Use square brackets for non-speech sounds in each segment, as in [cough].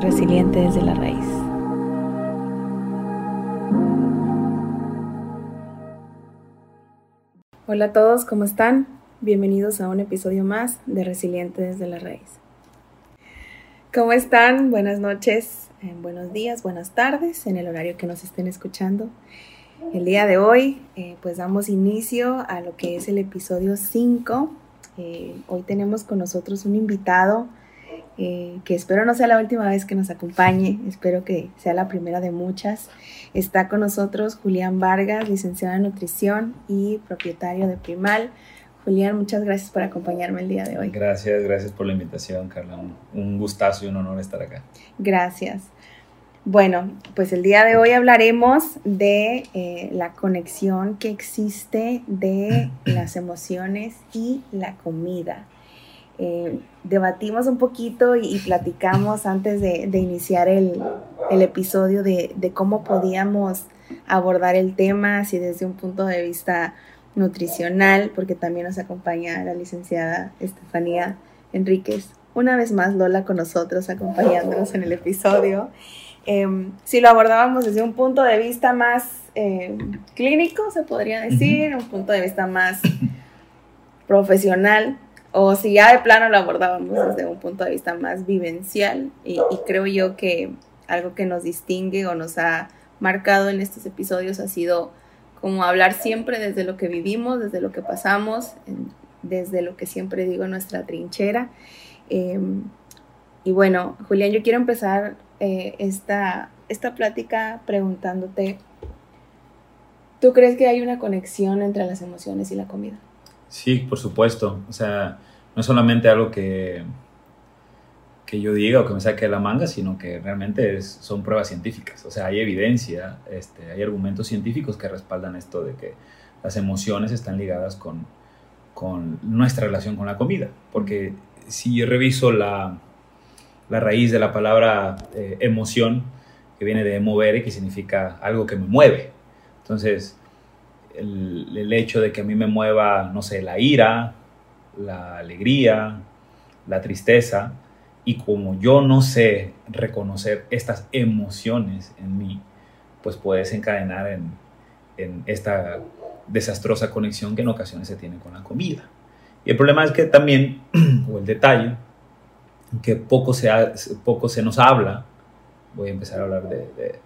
resiliente desde la raíz. Hola a todos, ¿cómo están? Bienvenidos a un episodio más de Resiliente desde la raíz. ¿Cómo están? Buenas noches, eh, buenos días, buenas tardes en el horario que nos estén escuchando. El día de hoy, eh, pues damos inicio a lo que es el episodio 5. Eh, hoy tenemos con nosotros un invitado que espero no sea la última vez que nos acompañe, espero que sea la primera de muchas. Está con nosotros Julián Vargas, licenciado en nutrición y propietario de Primal. Julián, muchas gracias por acompañarme el día de hoy. Gracias, gracias por la invitación, Carla. Un, gustazo y un honor estar acá. Gracias. Bueno, pues el día de hoy hablaremos de eh, la conexión que existe de las emociones y la comida. Eh, debatimos un poquito y, platicamos antes de, iniciar el, episodio de, de, cómo podíamos abordar el tema, si desde un punto de vista nutricional, porque también nos acompaña la licenciada Estefanía Enríquez. Una vez más, Lola con nosotros, acompañándonos en el episodio. Em, si lo abordábamos desde un punto de vista más em, clínico, se podría decir, un punto de vista más profesional, o si ya de plano lo abordábamos desde un punto de vista más vivencial, y, creo yo que algo que nos distingue o nos ha marcado en estos episodios ha sido como hablar siempre desde lo que vivimos, desde lo que pasamos, desde lo que siempre digo nuestra trinchera. Em, y bueno, Julián, yo quiero empezar eh, esta, esta plática preguntándote, ¿tú crees que hay una conexión entre las emociones y la comida? Sí, por supuesto. O sea, no solamente algo que, que yo diga o que me saque de la manga, sino que realmente son pruebas científicas. O sea, hay evidencia, este, hay argumentos científicos que respaldan esto de que las emociones están ligadas con, con nuestra relación con la comida. Porque si yo reviso la, la raíz de la palabra eh, emoción, que viene de mover, que significa algo que me mueve. Entonces, el, hecho de que a mí me mueva, no sé, la ira, la alegría, la tristeza, y como yo no sé reconocer estas emociones en mí, pues puede desencadenar en, en esta desastrosa conexión que en ocasiones se tiene con la comida. Y el problema es que también, [clears throat] o el detalle, que poco se, poco se nos habla, voy a empezar a hablar de, de,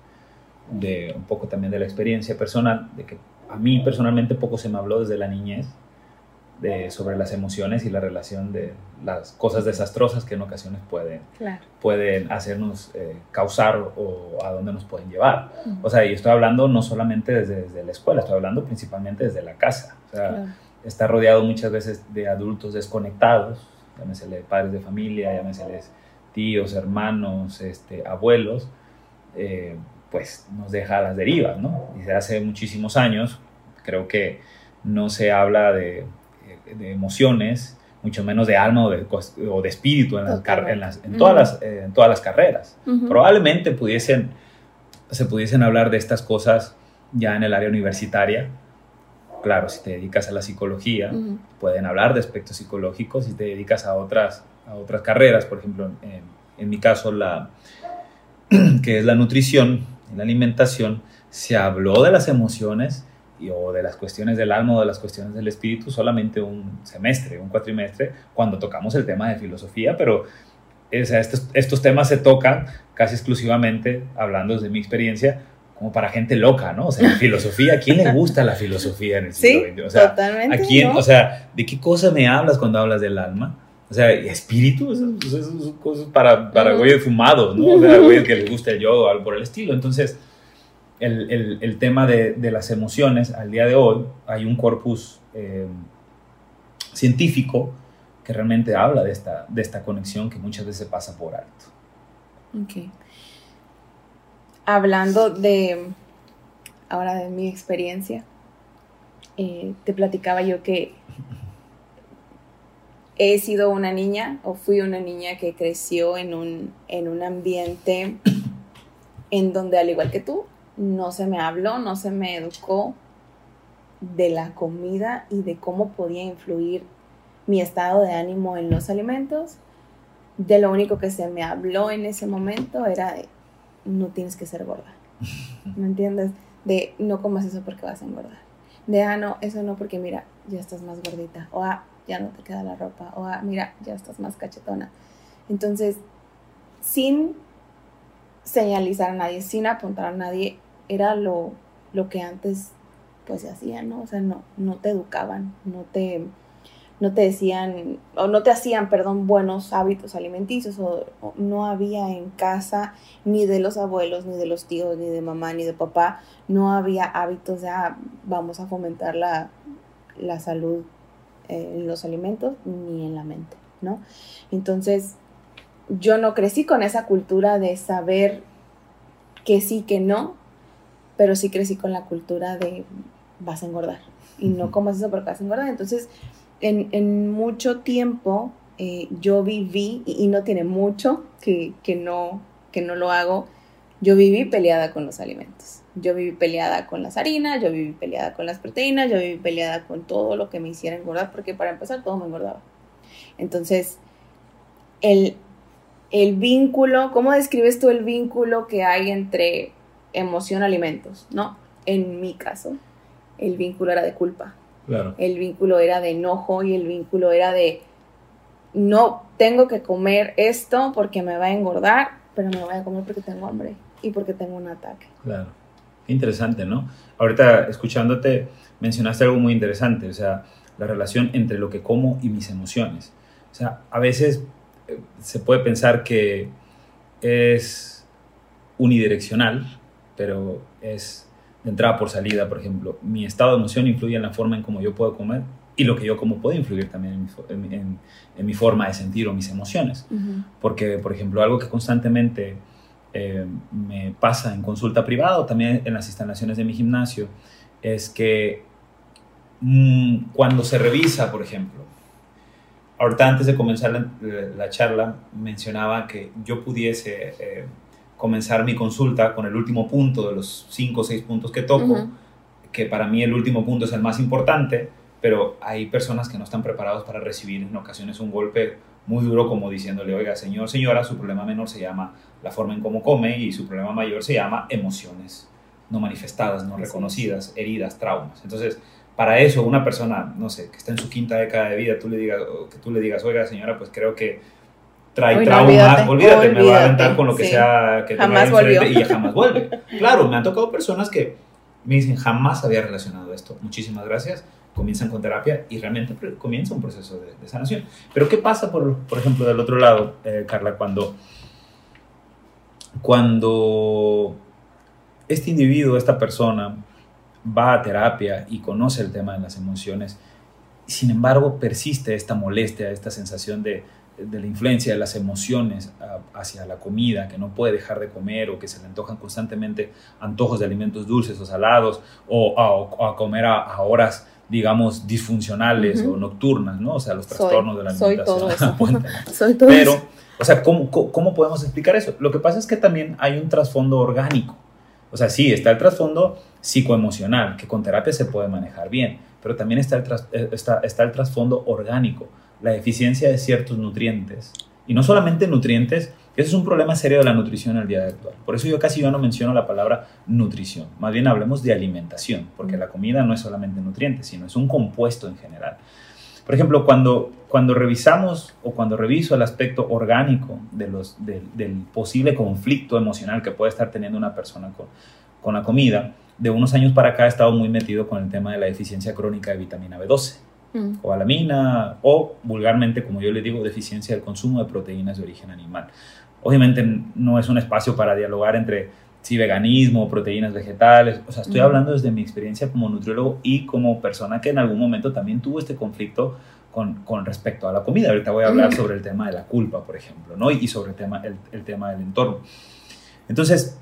de, un poco también de la experiencia personal, de que a mí personalmente poco se me habló desde la niñez sobre las emociones y la relación de las cosas desastrosas que en ocasiones pueden, pueden hacernos eh, causar o a dónde nos pueden llevar. O sea, y estoy hablando no solamente desde, la escuela, estoy hablando principalmente desde la casa. O sea, está rodeado muchas veces de adultos desconectados, llámese padres de familia, llámese tíos, hermanos, este, abuelos, eh, pues nos deja a las derivas, ¿no? Desde hace muchísimos años, creo que no se habla de de emociones, mucho menos de alma o de, o de espíritu en, las, en, las, en, todas las, eh, en todas las carreras. Probablemente pudiesen, se pudiesen hablar de estas cosas ya en el área universitaria. Claro, si te dedicas a la psicología, pueden hablar de aspectos psicológicos. Si te dedicas a otras, a otras carreras, por ejemplo, en, en mi caso, la, [clears throat] que es la nutrición, la alimentación, se habló de las emociones o de las cuestiones del alma o de las cuestiones del espíritu solamente un semestre, un cuatrimestre, cuando tocamos el tema de filosofía, pero estos, estos temas se tocan casi exclusivamente, hablando desde mi experiencia, como para gente loca, ¿no? O sea, filosofía, ¿a quién le gusta la filosofía en el siglo sí, O sea, totalmente, ¿a quién, o sea, ¿de qué cosa me hablas cuando hablas del alma? O sea, espíritu, eso, cosas para, para güeyes fumados, ¿no? O sea, güeyes que les gusta el yoga o algo por el estilo. Entonces, el, el, tema de, de, las emociones, al día de hoy hay un corpus eh, científico que realmente habla de esta, de esta conexión que muchas veces pasa por alto. Ok. Hablando de, ahora de mi experiencia, eh, te platicaba yo que he sido una niña o fui una niña que creció en un, en un ambiente en donde, al igual que tú, no se me habló, no se me educó de la comida y de cómo podía influir mi estado de ánimo en los alimentos de lo único que se me habló en ese momento era de, no tienes que ser gorda. [laughs] ¿Me entiendes? De, no comas eso porque vas a engordar. De, ah, no, eso no porque mira, ya estás más gordita. O, ah, ya no te queda la ropa. O, ah, mira, ya estás más cachetona. Entonces, sin señalizar a nadie, sin apuntar a nadie, era lo, lo que antes pues se hacía, ¿no? O sea, no, no te educaban, no te no te decían, o no te hacían, perdón, buenos hábitos alimenticios, o, no había en casa, ni de los abuelos, ni de los tíos, ni de mamá, ni de papá, no había hábitos de, ah, vamos a fomentar la, la salud eh, en los alimentos, ni en la mente, ¿no? Entonces, yo no crecí con esa cultura de saber que sí, que no, pero sí crecí con la cultura de vas a engordar. Y no comas eso porque vas a engordar. Entonces, en, mucho tiempo eh, yo viví, y, no tiene mucho que, no, que no lo hago, yo viví peleada con los alimentos. Yo viví peleada con las harinas, yo viví peleada con las proteínas, yo viví peleada con todo lo que me hiciera engordar, porque para empezar todo me engordaba. Entonces, el, el vínculo, ¿cómo describes tú el vínculo que hay entre emoción-alimentos? ¿No? En mi caso, el vínculo era de culpa. El vínculo era de enojo y el vínculo era de no tengo que comer esto porque me va a engordar, pero me voy a comer porque tengo hambre y porque tengo un ataque. Claro. Interesante, ¿no? Ahorita escuchándote mencionaste algo muy interesante, o sea, la relación entre lo que como y mis emociones. O sea, a veces eh, se puede pensar que es unidireccional, pero es de entrada por salida, por ejemplo, mi estado de emoción influye en la forma en cómo yo puedo comer y lo que yo como puede influir también en mi, forma de sentir o mis emociones. Porque, por ejemplo, algo que constantemente eh, me pasa en consulta privada o también en las instalaciones de mi gimnasio es que mm, cuando se revisa, por ejemplo, ahorita antes de comenzar la, charla mencionaba que yo pudiese... Eh, comenzar mi consulta con el último punto de los cinco o seis puntos que toco, que para mí el último punto es el más importante, pero hay personas que no están preparados para recibir en ocasiones un golpe muy duro como diciéndole, oiga, señor, señora, su problema menor se llama la forma en cómo come y su problema mayor se llama emociones no manifestadas, no reconocidas, heridas, traumas. Entonces, para eso una persona, no sé, que está en su quinta década de vida, tú le digas, que tú le digas, oiga, señora, pues creo que trae traumas, olvídate, me va a aventar con lo que sea que jamás tenga y ya jamás vuelve. [laughs] Claro, me han tocado personas que me dicen, jamás había relacionado esto, muchísimas gracias, comienzan con terapia y realmente comienza un proceso de, sanación. Pero ¿qué pasa, por, por ejemplo, del otro lado, eh, Carla, cuando, cuando este individuo, esta persona, va a terapia y conoce el tema de las emociones, sin embargo persiste esta molestia, esta sensación de, de la influencia de las emociones hacia la comida, que no puede dejar de comer o que se le antojan constantemente antojos de alimentos dulces o salados o, a, comer a, horas digamos, disfuncionales o nocturnas, ¿no? O sea, los trastornos de la alimentación. [laughs] [laughs] Soy todo eso. Pero, o sea, ¿cómo, ¿cómo, podemos explicar eso? Lo que pasa es que también hay un trasfondo orgánico. O sea, sí, está el trasfondo psicoemocional, que con terapia se puede manejar bien, pero también está el, eh, está, está el trasfondo orgánico la deficiencia de ciertos nutrientes. Y no solamente nutrientes, eso es un problema serio de la nutrición al día actual. Por eso yo casi yo no menciono la palabra nutrición. Más bien hablemos de alimentación, porque la comida no es solamente nutrientes, sino es un compuesto en general. Por ejemplo, cuando, cuando revisamos o cuando reviso el aspecto orgánico del posible conflicto emocional que puede estar teniendo una persona con, con la comida, de unos años para acá he estado muy metido con el tema de la deficiencia crónica de vitamina B12 mm. cobalamina o vulgarmente, como yo le digo, deficiencia del consumo de proteínas de origen animal. Obviamente no es un espacio para dialogar entre si veganismo, proteínas vegetales, o sea, estoy hablando desde mi experiencia como nutriólogo y como persona que en algún momento también tuvo este conflicto con, con respecto a la comida. Ahorita voy a hablar sobre el tema de la culpa, por ejemplo, ¿no? Y sobre el tema, el, el tema del entorno. Entonces,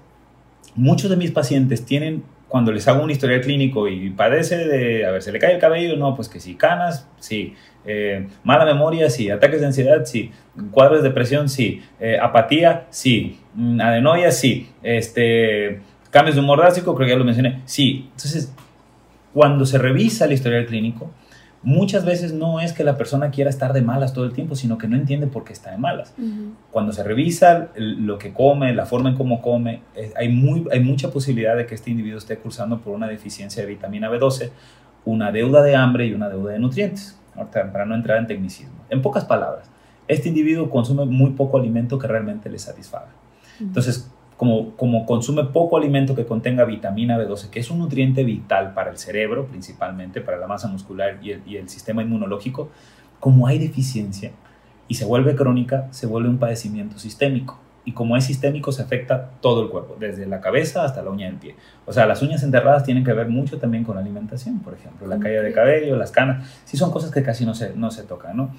muchos de mis pacientes tienen cuando les hago un historial clínico y padece de, a ver, se le cae el cabello, no, pues que sí, canas, sí, eh, mala memoria, sí, ataques de ansiedad, sí, cuadros de depresión, sí, eh, apatía, sí, mm, adenoia, sí, este, cambios de humor drástico, creo que ya lo mencioné, sí. Entonces, cuando se revisa el historial clínico, muchas veces no es que la persona quiera estar de malas todo el tiempo, sino que no entiende por qué está de malas. Cuando se revisa lo que come, la forma en cómo come, hay, muy, hay mucha posibilidad de que este individuo esté cursando por una deficiencia de vitamina B12, una deuda de hambre y una deuda de nutrientes, para no entrar en tecnicismo. En pocas palabras, este individuo consume muy poco alimento que realmente le satisfaga. Entonces, como, consume poco alimento que contenga vitamina B12, que es un nutriente vital para el cerebro, principalmente para la masa muscular y el, y el sistema inmunológico, como hay deficiencia y se vuelve crónica, se vuelve un padecimiento sistémico. Y como es sistémico, se afecta todo el cuerpo, desde la cabeza hasta la uña del pie. O sea, las uñas enterradas tienen que ver mucho también con la alimentación, por ejemplo, la caída de cabello, las canas, sí son cosas que casi no se, no se tocan, ¿no?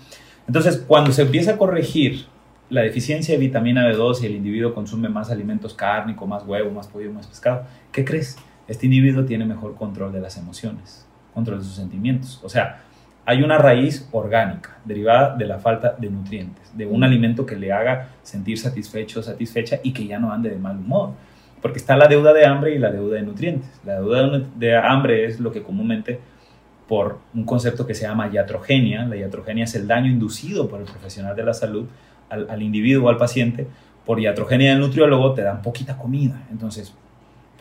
Entonces, cuando se empieza a corregir la deficiencia de vitamina B2 y el individuo consume más alimentos cárnicos, más huevo, más pollo, más pescado, ¿qué crees? Este individuo tiene mejor control de las emociones, control de sus sentimientos. O sea, hay una raíz orgánica derivada de la falta de nutrientes, de un alimento que le haga sentir satisfecho satisfecha y que ya no ande de mal humor. Porque está la deuda de hambre y la deuda de nutrientes. La deuda de hambre es lo que comúnmente por un concepto que se llama iatrogenia. La iatrogenia es el daño inducido por el profesional de la salud al, individuo o al paciente, por iatrogenia del nutriólogo, te dan poquita comida. Entonces,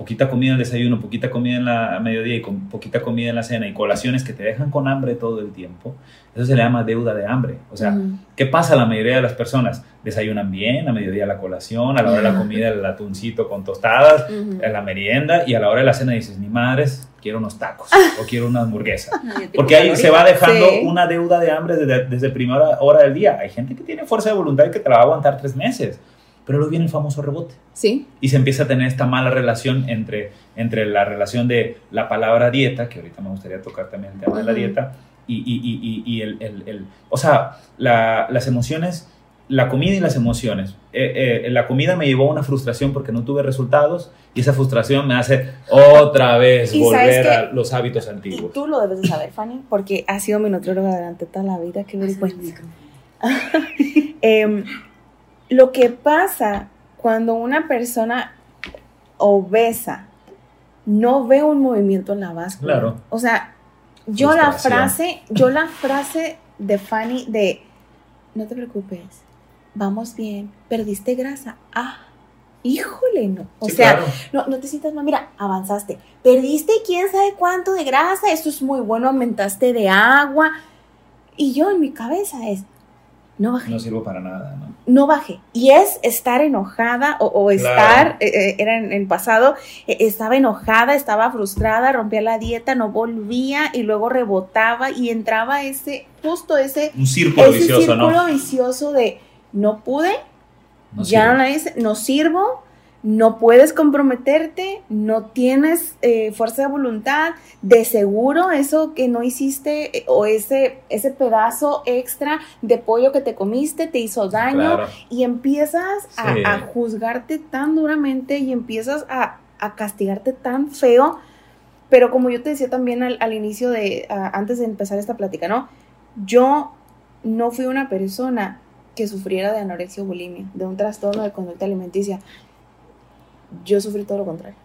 poquita comida en el desayuno, poquita comida en la mediodía y con poquita comida en la cena y colaciones que te dejan con hambre todo el tiempo, eso se le llama deuda de hambre. O sea, ¿qué pasa a la mayoría de las personas? Desayunan bien, a mediodía la colación, a la hora de la comida el atuncito con tostadas, a la merienda y a la hora de la cena dices, mi madre, quiero unos tacos o quiero una hamburguesa. [laughs] Porque ahí se va dejando una deuda de hambre desde, desde primera hora del día. Hay gente que tiene fuerza de voluntad y que te la va a aguantar tres meses pero luego viene el famoso rebote. Sí. Y se empieza a tener esta mala relación entre, entre la relación de la palabra dieta, que ahorita me gustaría tocar también el tema de la dieta, y, y, y, y el, el, el, O sea, la, las emociones, la comida y las emociones. Eh, eh, la comida me llevó a una frustración porque no tuve resultados y esa frustración me hace otra vez volver a los hábitos antiguos. Y tú lo debes de saber, Fanny, porque has sido mi nutrióloga durante toda la vida, qué vergüenza. [laughs] eh, lo que pasa cuando una persona obesa no ve un movimiento en la báscula. Claro. O sea, yo la frase, yo la frase de Fanny de no te preocupes, vamos bien, perdiste grasa. Ah, híjole, no. O sea, no, no te sientas mal, mira, avanzaste. Perdiste quién sabe cuánto de grasa, esto es muy bueno, aumentaste de agua. Y yo en mi cabeza es, no bajé. No sirvo para nada, ¿no? No bajé. Y es estar enojada o, estar, eh, eh, era en el pasado, eh, estaba enojada, estaba frustrada, rompía la dieta, no volvía y luego rebotaba y entraba ese, justo ese... Un círculo ese vicioso, círculo vicioso de no pude, ya no la hice, no sirvo, no puedes comprometerte, no tienes eh, fuerza de voluntad, de seguro eso que no hiciste eh, o ese, ese pedazo extra de pollo que te comiste te hizo daño y empiezas a, juzgarte tan duramente y empiezas a, castigarte tan feo. Pero como yo te decía también al, inicio de, antes de empezar esta plática, ¿no? Yo no fui una persona que sufriera de anorexia o bulimia, de un trastorno de conducta alimenticia yo sufrí todo lo contrario.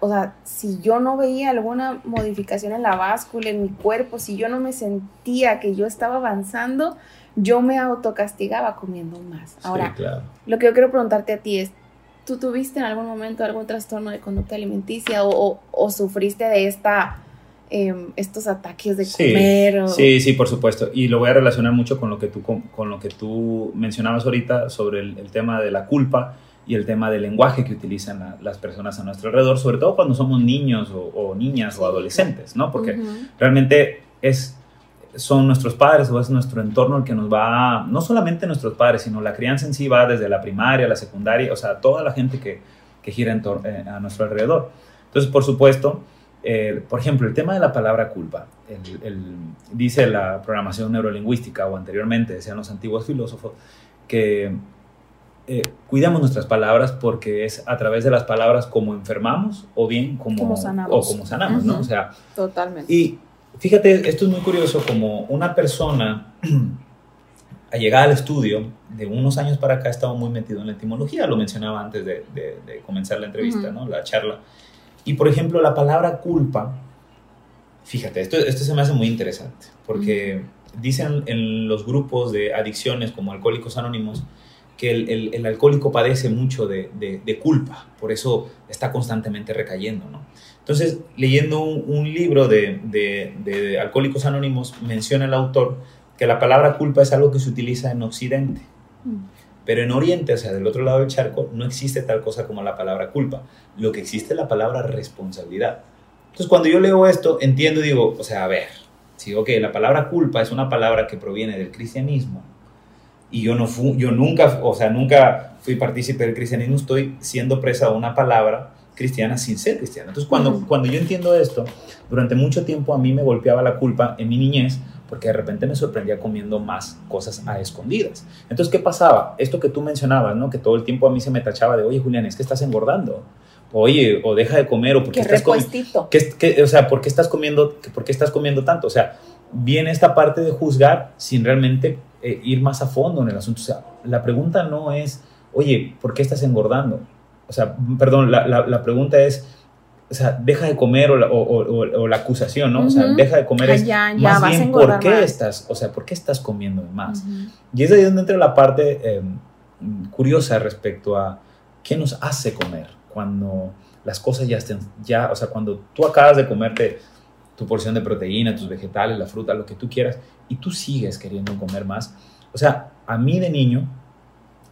o sea, si yo no veía alguna modificación en la báscula, en mi cuerpo, si yo no me sentía que yo estaba avanzando, yo me autocastigaba comiendo más. Ahora, lo que yo quiero preguntarte a ti es, ¿tú tuviste en algún momento algún trastorno de conducta alimenticia o, sufriste de esta... Em, estos ataques de comer. Sí, sí, por supuesto. Y lo voy a relacionar mucho con lo que tú, con, lo que tú mencionabas ahorita sobre el, el tema de la culpa y el tema del lenguaje que utilizan las personas a nuestro alrededor, sobre todo cuando somos niños o, niñas o adolescentes, ¿no? Porque realmente es, son nuestros padres o es nuestro entorno el que nos va, no solamente nuestros padres, sino la crianza en sí va desde la primaria, la secundaria, o sea, toda la gente que, que gira en eh, a nuestro alrededor. Entonces, por supuesto, eh, por ejemplo, el tema de la palabra culpa, dice la programación neurolingüística o anteriormente decían los antiguos filósofos que eh, cuidamos nuestras palabras porque es a través de las palabras como enfermamos o bien como, sanamos. O como sanamos, ¿no? O sea, totalmente. Y fíjate, esto es muy curioso, como una persona [clears throat] a llegar al estudio, de unos años para acá estaba muy metido en la etimología, lo mencionaba antes de, comenzar la entrevista, ¿no? La charla. Y por ejemplo, la palabra culpa Fíjate, esto, esto se me hace muy interesante, porque dicen en los grupos de adicciones como Alcohólicos Anónimos que el, el, alcohólico padece mucho de, de, culpa, por eso está constantemente recayendo, ¿no? Entonces, leyendo un, un libro de, de, Alcohólicos Anónimos, menciona el autor que la palabra culpa es algo que se utiliza en Occidente, mm. pero en Oriente, o sea, del otro lado del charco, no existe tal cosa como la palabra culpa, lo que existe es la palabra responsabilidad. Entonces, cuando yo leo esto, entiendo y digo, o sea, a ver, si, ok, la palabra culpa es una palabra que proviene del cristianismo, y yo, no fu, yo nunca, o sea, nunca fui partícipe del cristianismo, estoy siendo presa de una palabra cristiana sin ser cristiana. Entonces, cuando, cuando yo entiendo esto, durante mucho tiempo a mí me golpeaba la culpa en mi niñez, porque de repente me sorprendía comiendo más cosas a escondidas. Entonces, ¿qué pasaba? Esto que tú mencionabas, ¿no? Que todo el tiempo a mí se me tachaba de, oye, Julián, es que estás engordando oye, o deja de comer, o porque estás comiendo. o sea, ¿por qué estás comiendo, por qué estás comiendo tanto? O sea, viene esta parte de juzgar sin realmente eh, ir más a fondo en el asunto. O sea, la pregunta no es, oye, ¿por qué estás engordando? O sea, perdón, la, la, pregunta es, o sea, deja de comer o la, o, la acusación, ¿no? O sea, deja de comer es más bien por qué estás, o sea, ¿por qué estás comiendo más? Y es ahí donde entra la parte em, curiosa respecto a qué nos hace comer cuando las cosas ya estén, ya, o sea, cuando tú acabas de comerte tu porción de proteína, tus vegetales, la fruta, lo que tú quieras, y tú sigues queriendo comer más. O sea, a mí de niño,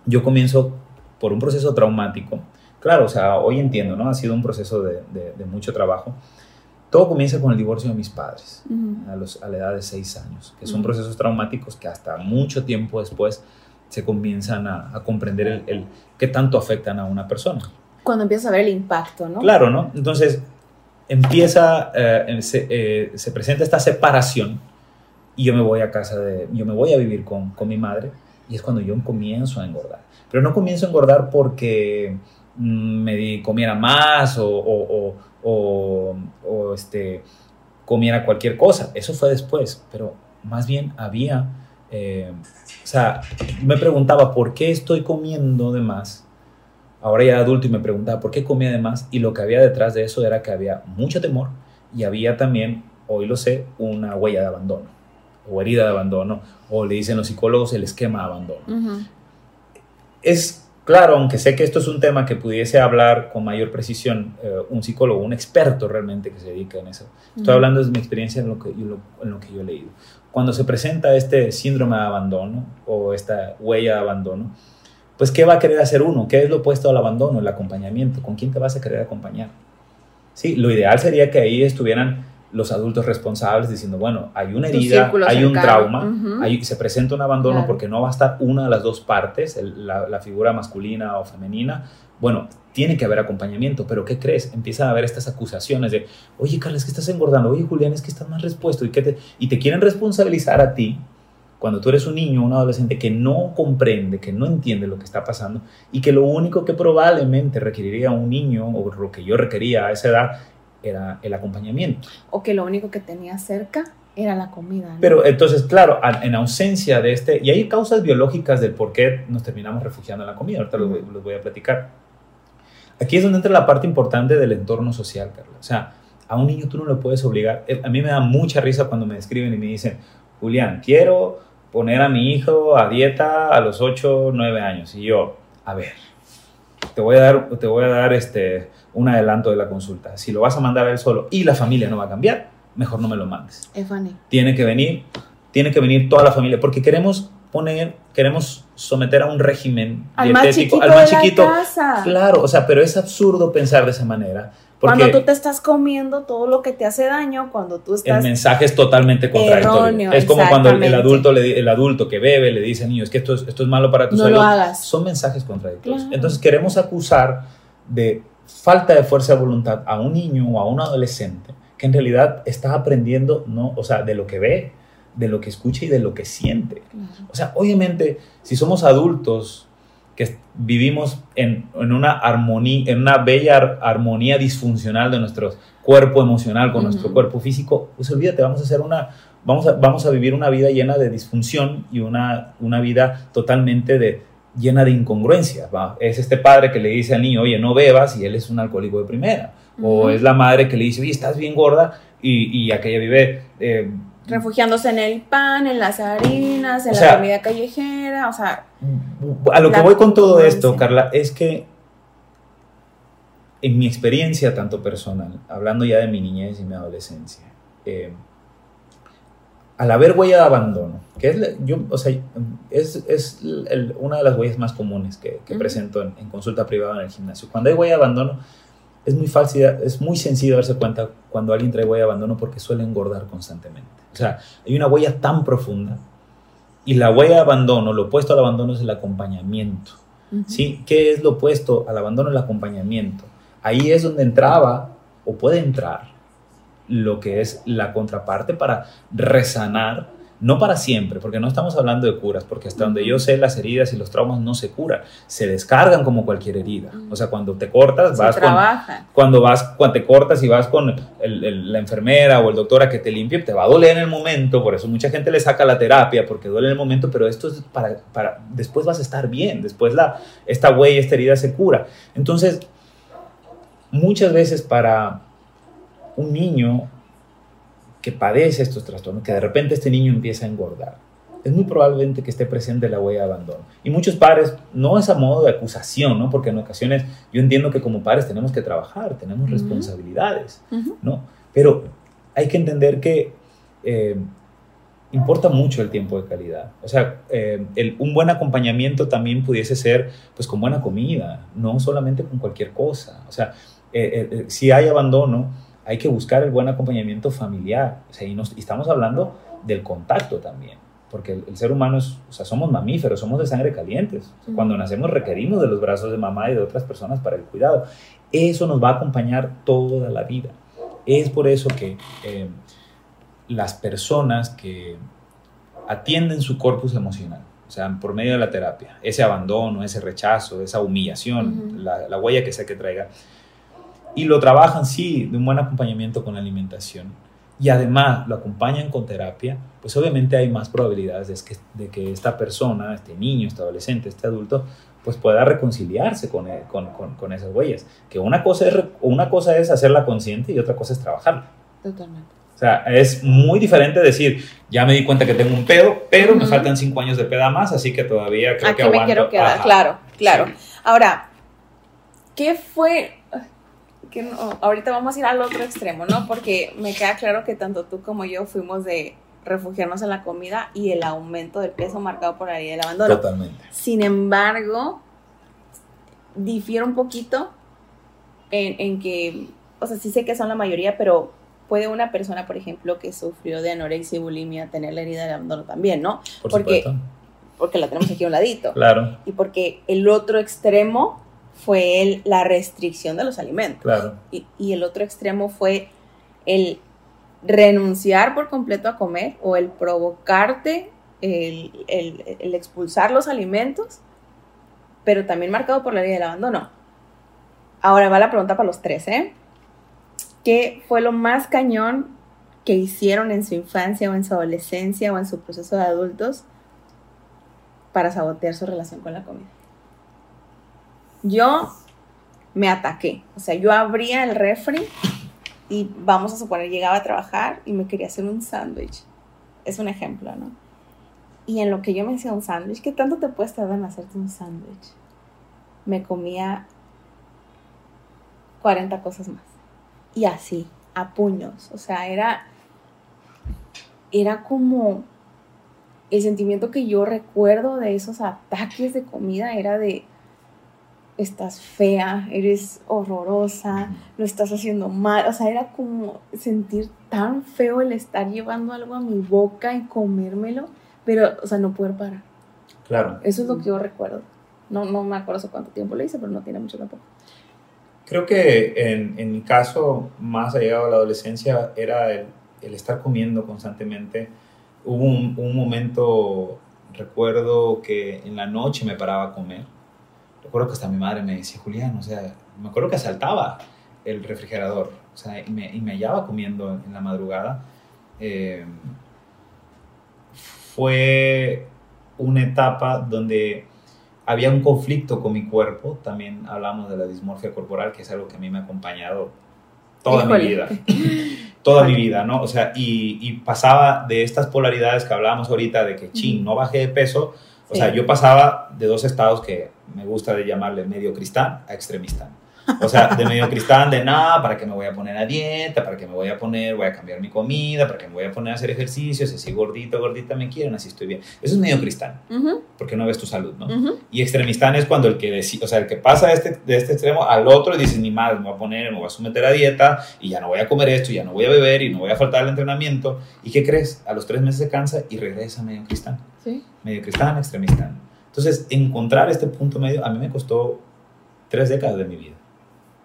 yo comienzo por un proceso traumático. Claro, o sea, hoy entiendo, ¿no? Ha sido un proceso de, de, mucho trabajo. Todo comienza con el divorcio de mis padres a, los, a la edad de seis años, que son procesos traumáticos que hasta mucho tiempo después se comienzan a, a comprender el, el qué tanto afectan a una persona. Cuando empiezas a ver el impacto, ¿no? Claro, ¿no? Entonces empieza, eh, eh, se, presenta esta separación y yo me voy a casa de, yo me voy a vivir con, con mi madre y es cuando yo comienzo a engordar. Pero no comienzo a engordar porque mm, me comiera más o, o, o, o, este, comiera cualquier cosa. Eso fue después, pero más bien había, eh, o sea, me preguntaba por qué estoy comiendo de más ahora ya adulto y me preguntaba por qué comía de más y lo que había detrás de eso era que había mucho temor y había también, hoy lo sé, una huella de abandono o herida de abandono o le dicen los psicólogos el esquema de abandono. Es claro, aunque sé que esto es un tema que pudiese hablar con mayor precisión eh, un psicólogo, un experto realmente que se dedica en eso. Estoy hablando de mi experiencia en lo, que, en lo que yo he leído. Cuando se presenta este síndrome de abandono o esta huella de abandono, pues ¿qué va a querer hacer uno? ¿Qué es lo opuesto al abandono, el acompañamiento? ¿Con quién te vas a querer acompañar? Sí, lo ideal sería que ahí estuvieran los adultos responsables diciendo, bueno, hay una herida, hay un trauma, se presenta un abandono porque no va a estar una de las dos partes, la, figura masculina o femenina. Bueno, tiene que haber acompañamiento, pero ¿qué crees? Empiezan a haber estas acusaciones de, oye, Carlos, que estás engordando, oye, Julián, es que estás más respuesto y, que te, y te quieren responsabilizar a ti cuando tú eres un niño, un adolescente que no comprende, que no entiende lo que está pasando y que lo único que probablemente requeriría un niño o lo que yo requería a esa edad era el acompañamiento. O que lo único que tenía cerca era la comida. Pero entonces, claro, en ausencia de este, y hay causas biológicas del por qué nos terminamos refugiando en la comida, ahorita los, los voy a platicar. Aquí es donde entra la parte importante del entorno social, Carla. O sea, a un niño tú no lo puedes obligar. A mí me da mucha risa cuando me escriben y me dicen, Julián, quiero poner a mi hijo a dieta a los 8, 9 años. Y yo, a ver, te voy a dar, te voy a dar este, un adelanto de la consulta. Si lo vas a mandar a él solo y la familia no va a cambiar, mejor no me lo mandes. Tiene que venir, tiene que venir toda la familia, porque queremos poner, queremos someter a un régimen al dietético, al más chiquito. Claro, o sea, pero es absurdo pensar de esa manera cuando tú te estás comiendo todo lo que te hace daño, cuando tú estás... El mensaje es totalmente contradictorio. es como cuando el, adulto, le, el adulto que bebe le dice niño, es que esto es, esto es malo para tu no Lo hagas. Son mensajes contradictorios. Entonces queremos acusar de falta de fuerza de voluntad a un niño o a un adolescente que en realidad está aprendiendo, ¿no? o sea, de lo que ve, de lo que escucha y de lo que siente. O sea, obviamente, si somos adultos que vivimos en, una armonía, en una bella armonía disfuncional de nuestro cuerpo emocional con nuestro cuerpo físico, pues olvídate, vamos a hacer una, vamos a, vamos a vivir una vida llena de disfunción y una, una vida totalmente de, llena de incongruencias. Es este padre que le dice al niño, oye, no bebas, y él es un alcohólico de primera. O es la madre que le dice, oye, estás bien gorda y, y aquella vive... Eh, Refugiándose en el pan, en las harinas, en la comida callejera, o sea... A lo que voy con todo esto, Carla, es que en mi experiencia tanto personal, hablando ya de mi niñez y mi adolescencia, eh, al haber huella de abandono, que es, yo, o sea, es, es una de las huellas más comunes que, que presento en, en, consulta privada en el gimnasio. Cuando hay huella de abandono, es muy fácil, es muy sencillo darse cuenta cuando alguien trae huella de abandono porque suele engordar constantemente. O sea, hay una huella tan profunda y la huella de abandono, lo opuesto al abandono es el acompañamiento. ¿sí? ¿Qué es lo opuesto al abandono? El acompañamiento. Ahí es donde entraba o puede entrar lo que es la contraparte para resanar, no para siempre, porque no estamos hablando de curas, porque hasta donde yo sé las heridas y los traumas no se curan, se descargan como cualquier herida. O sea, cuando te cortas, vas con, cuando vas, cuando te cortas y vas con la enfermera o el doctor a que te limpie, te va a doler en el momento, por eso mucha gente le saca la terapia porque duele en el momento, pero esto es para, para después vas a estar bien, después la, esta huella, esta herida se cura. Entonces, muchas veces para un niño que padece estos trastornos, que de repente este niño empieza a engordar, es muy probablemente que esté presente la huella de abandono. Y muchos padres, no es a modo de acusación, ¿no? Porque en ocasiones yo entiendo que como padres tenemos que trabajar, tenemos responsabilidades, ¿no? Pero hay que entender que eh, importa mucho el tiempo de calidad. O sea, eh, un buen acompañamiento también pudiese ser pues con buena comida, no solamente con cualquier cosa. O sea, eh, si hay abandono, hay que buscar el buen acompañamiento familiar. O sea, y, estamos hablando del contacto también, porque el, ser humano es, o sea, somos mamíferos, somos de sangre calientes. cuando nacemos requerimos de los brazos de mamá y de otras personas para el cuidado. Eso nos va a acompañar toda la vida. Es por eso que eh, las personas que atienden su corpus emocional, o sea, por medio de la terapia, ese abandono, ese rechazo, esa humillación, la, la, huella que sea que traiga, y lo trabajan, sí, de un buen acompañamiento con la alimentación, y además lo acompañan con terapia, pues obviamente hay más probabilidades de que, de que esta persona, este niño, este adolescente, este adulto, pues pueda reconciliarse con, eh, con, con, esas huellas. Que una cosa, es, una cosa es hacerla consciente y otra cosa es trabajarla. Totalmente. O sea, es muy diferente decir, ya me di cuenta que tengo un pedo, pero me faltan cinco años de peda más, así que todavía creo Aquí que me quiero quedar, claro, claro. Ahora, ¿qué fue que ahorita vamos a ir al otro extremo, ¿no? Porque me queda claro que tanto tú como yo fuimos de refugiarnos en la comida y el aumento del peso marcado por la herida del abandono. Totalmente. Sin embargo, difiere un poquito en, en, que, o sea, sí sé que son la mayoría, pero puede una persona, por ejemplo, que sufrió de anorexia y bulimia tener la herida del abandono también, ¿no? Por porque, supuesto. porque la tenemos aquí a un ladito. Claro. Y porque el otro extremo fue el, la restricción de los alimentos. Claro. Y, y, el otro extremo fue el renunciar por completo a comer o el provocarte, el, el, el expulsar los alimentos, pero también marcado por la ley del abandono. Ahora va la pregunta para los tres, ¿eh? ¿Qué fue lo más cañón que hicieron en su infancia o en su adolescencia o en su proceso de adultos para sabotear su relación con la comida? Yo me ataqué. O sea, yo abría el refri y vamos a suponer, llegaba a trabajar y me quería hacer un sándwich. Es un ejemplo, ¿no? Y en lo que yo me hacía un sándwich, ¿qué tanto te puedes tardar en hacerte un sándwich? Me comía 40 cosas más. Y así, a puños. O sea, era, era como el sentimiento que yo recuerdo de esos ataques de comida, era de estás fea, eres horrorosa, lo estás haciendo mal. O sea, era como sentir tan feo el estar llevando algo a mi boca y comérmelo, pero, o sea, no poder parar. Claro. Eso es lo que yo recuerdo. No, no me acuerdo hace cuánto tiempo lo hice, pero no tiene mucho tiempo. Creo que en, en mi caso, más allá de la adolescencia, era el, el estar comiendo constantemente. Hubo un, un momento, recuerdo que en la noche me paraba a comer recuerdo que hasta mi madre me decía, Julián, o sea, me acuerdo que asaltaba el refrigerador, o sea, y me, y me hallaba comiendo en la madrugada. Eh, fue una etapa donde había un conflicto con mi cuerpo, también hablamos de la dismorfia corporal, que es algo que a mí me ha acompañado toda mi vida. [laughs] Toda mi vida, ¿no? O sea, y, y, pasaba de estas polaridades que hablábamos ahorita, de que, ching, no bajé de peso. O sea, yo pasaba de dos estados que me gusta de llamarle medio cristán a extremista. O sea, de medio cristán, de nada, para que me voy a poner a dieta, para que me voy a poner, voy a cambiar mi comida, para que me voy a poner a hacer ejercicios, así gordito, gordita me quieren, así estoy bien. Eso es medio cristán, porque no ves tu salud, ¿no? Y extremistán es cuando el que, decide, o sea, el que pasa de este, de este extremo al otro y dice, ni más, me voy a poner, me voy a someter a dieta y ya no voy a comer esto, ya no voy a beber y no voy a faltar al entrenamiento. ¿Y qué crees? A los tres meses se cansa y regresa medio cristán. Sí. Medio cristán, extremistán. Entonces, encontrar este punto medio a mí me costó tres décadas de mi vida.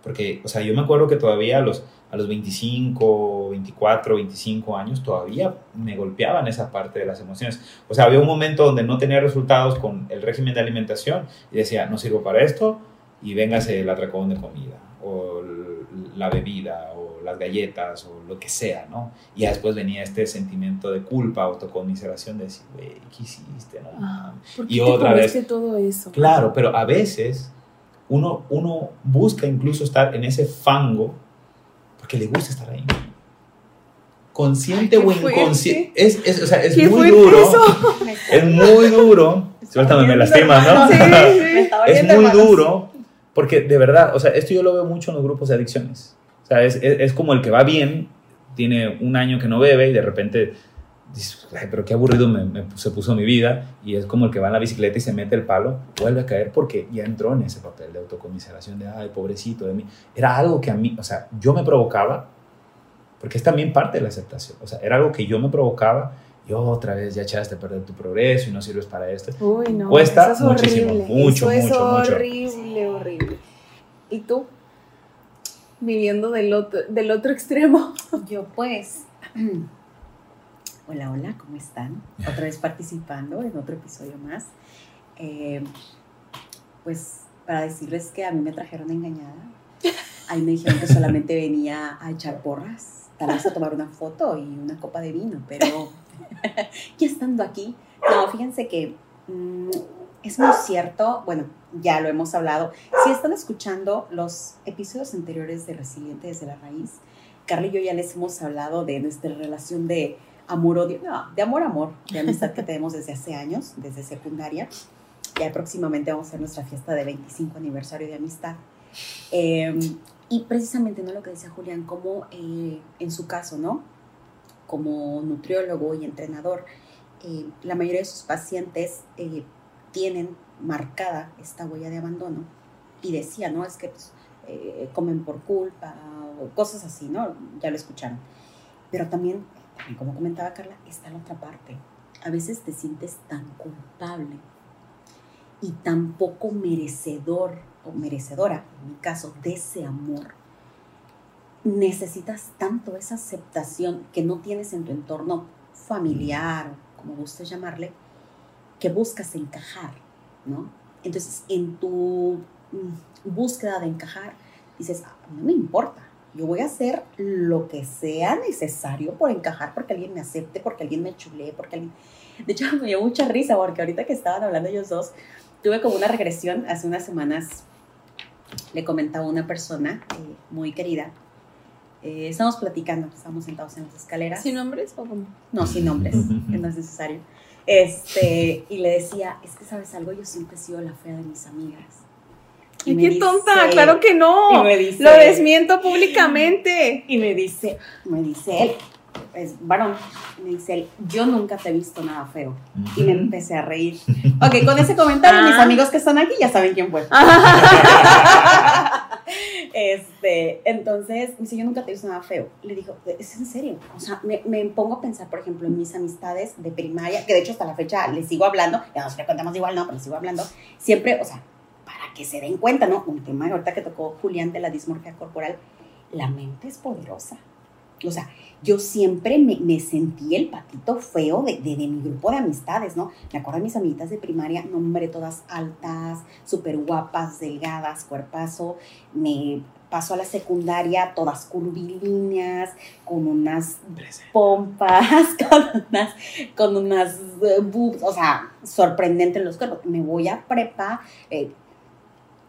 Porque, o sea, yo me acuerdo que todavía a los, a los 25, 24, 25 años todavía me golpeaban esa parte de las emociones. O sea, había un momento donde no tenía resultados con el régimen de alimentación y decía, no sirvo para esto y véngase el atracón de comida o la bebida o las galletas o lo que sea, ¿no? Y después venía este sentimiento de culpa, autocomiseración de decir, güey, ¿qué hiciste? No? Ah, ¿por qué y otra vez. todo eso? Claro, pero a veces uno, uno busca incluso estar en ese fango porque le gusta estar ahí. Consciente o inconsciente. Es, es, o sea, es muy duro. Es muy duro. Suéltame, me lastimas, ¿no? Sí, [laughs] sí. es muy duro porque de verdad, o sea, esto yo lo veo mucho en los grupos de adicciones. O sea, es, es, como el que va bien, tiene un año que no bebe y de repente dices, pero qué aburrido se puso mi vida, y es como el que va en la bicicleta y se mete el palo, vuelve a caer porque ya entró en ese papel de autocomiseración, de, ay, pobrecito de mí. Era algo que a mí, o sea, yo me provocaba, porque es también parte de la aceptación, o sea, era algo que yo me provocaba, y otra vez ya echaste a perder tu progreso y no sirves para esto. Uy, no, Cuesta eso es muchísimo, horrible. mucho, eso mucho, es horrible, horrible. ¿Y tú? Viviendo del otro, del otro extremo. [laughs] Yo pues... [clears throat] Hola, hola, ¿cómo están? Otra vez participando en otro episodio más. Eh, pues para decirles que a mí me trajeron engañada. Ahí me dijeron que solamente venía a echar porras, tal vez a tomar una foto y una copa de vino, pero [laughs] ya estando aquí, no, fíjense que mm, es muy cierto, bueno, ya lo hemos hablado. Si están escuchando los episodios anteriores de Resiliente desde la Raíz, Carla y yo ya les hemos hablado de nuestra relación de amor-odio, no, de amor-amor, de amistad que tenemos desde hace años, desde secundaria. Ya próximamente vamos a hacer nuestra fiesta de 25 aniversario de amistad. Em, y precisamente, ¿no? Lo que decía Julián, como eh, en su caso, ¿no? Como nutriólogo y entrenador, eh, la mayoría de sus pacientes eh, tienen marcada esta huella de abandono. Y decía, ¿no? Es que pues, comen por culpa o cosas así, ¿no? Ya lo escucharon. Pero también y como comentaba Carla, está la otra parte. A veces te sientes tan culpable y tan poco merecedor o merecedora, en mi caso, de ese amor. Necesitas tanto esa aceptación que no tienes en tu entorno familiar, como gustes llamarle, que buscas encajar, ¿no? Entonces, en tu mm, búsqueda de encajar, dices, ah, no me importa, yo voy a hacer lo que sea necesario por encajar, porque alguien me acepte, porque alguien me chule, porque alguien... De hecho, [laughs] me dio mucha risa porque ahorita que estaban hablando ellos dos, tuve como una regresión. Hace unas semanas le comentaba una persona eh, muy querida. Eh, estamos platicando, estamos sentados en las escaleras. ¿Sin nombres o cómo? No, sin nombres, que no es necesario. Este, y le decía, es que sabes algo, yo siempre he sido la fea de mis amigas y qué tonta, claro que no. lo desmiento públicamente. Y me dice, me dice él, es varón, me dice él, yo nunca te he visto nada feo. Y me empecé a reír. Ok, con ese comentario, mis ah. amigos que están aquí ya saben quién fue. [laughs] este, entonces, me dice, yo nunca te visto nada feo. Le digo, es en serio. O sea, me, me, pongo a pensar, por ejemplo, en mis amistades de primaria, que de hecho hasta la fecha les sigo hablando, ya nos contamos igual, no, pero les sigo hablando. Siempre, o sea, que se den cuenta, ¿no? Un tema ahorita que tocó Julián de la dismorfia corporal, la mente es poderosa. O sea, yo siempre me, me sentí el patito feo de, de, mi grupo de amistades, ¿no? Me acuerdo de mis amiguitas de primaria, nombre, todas altas, súper guapas, delgadas, cuerpazo. Me paso a la secundaria, todas curvilíneas, con unas pompas, [laughs] con unas, con unas eh, boobs, o sea, sorprendente los cuerpos. Me voy a prepa, eh,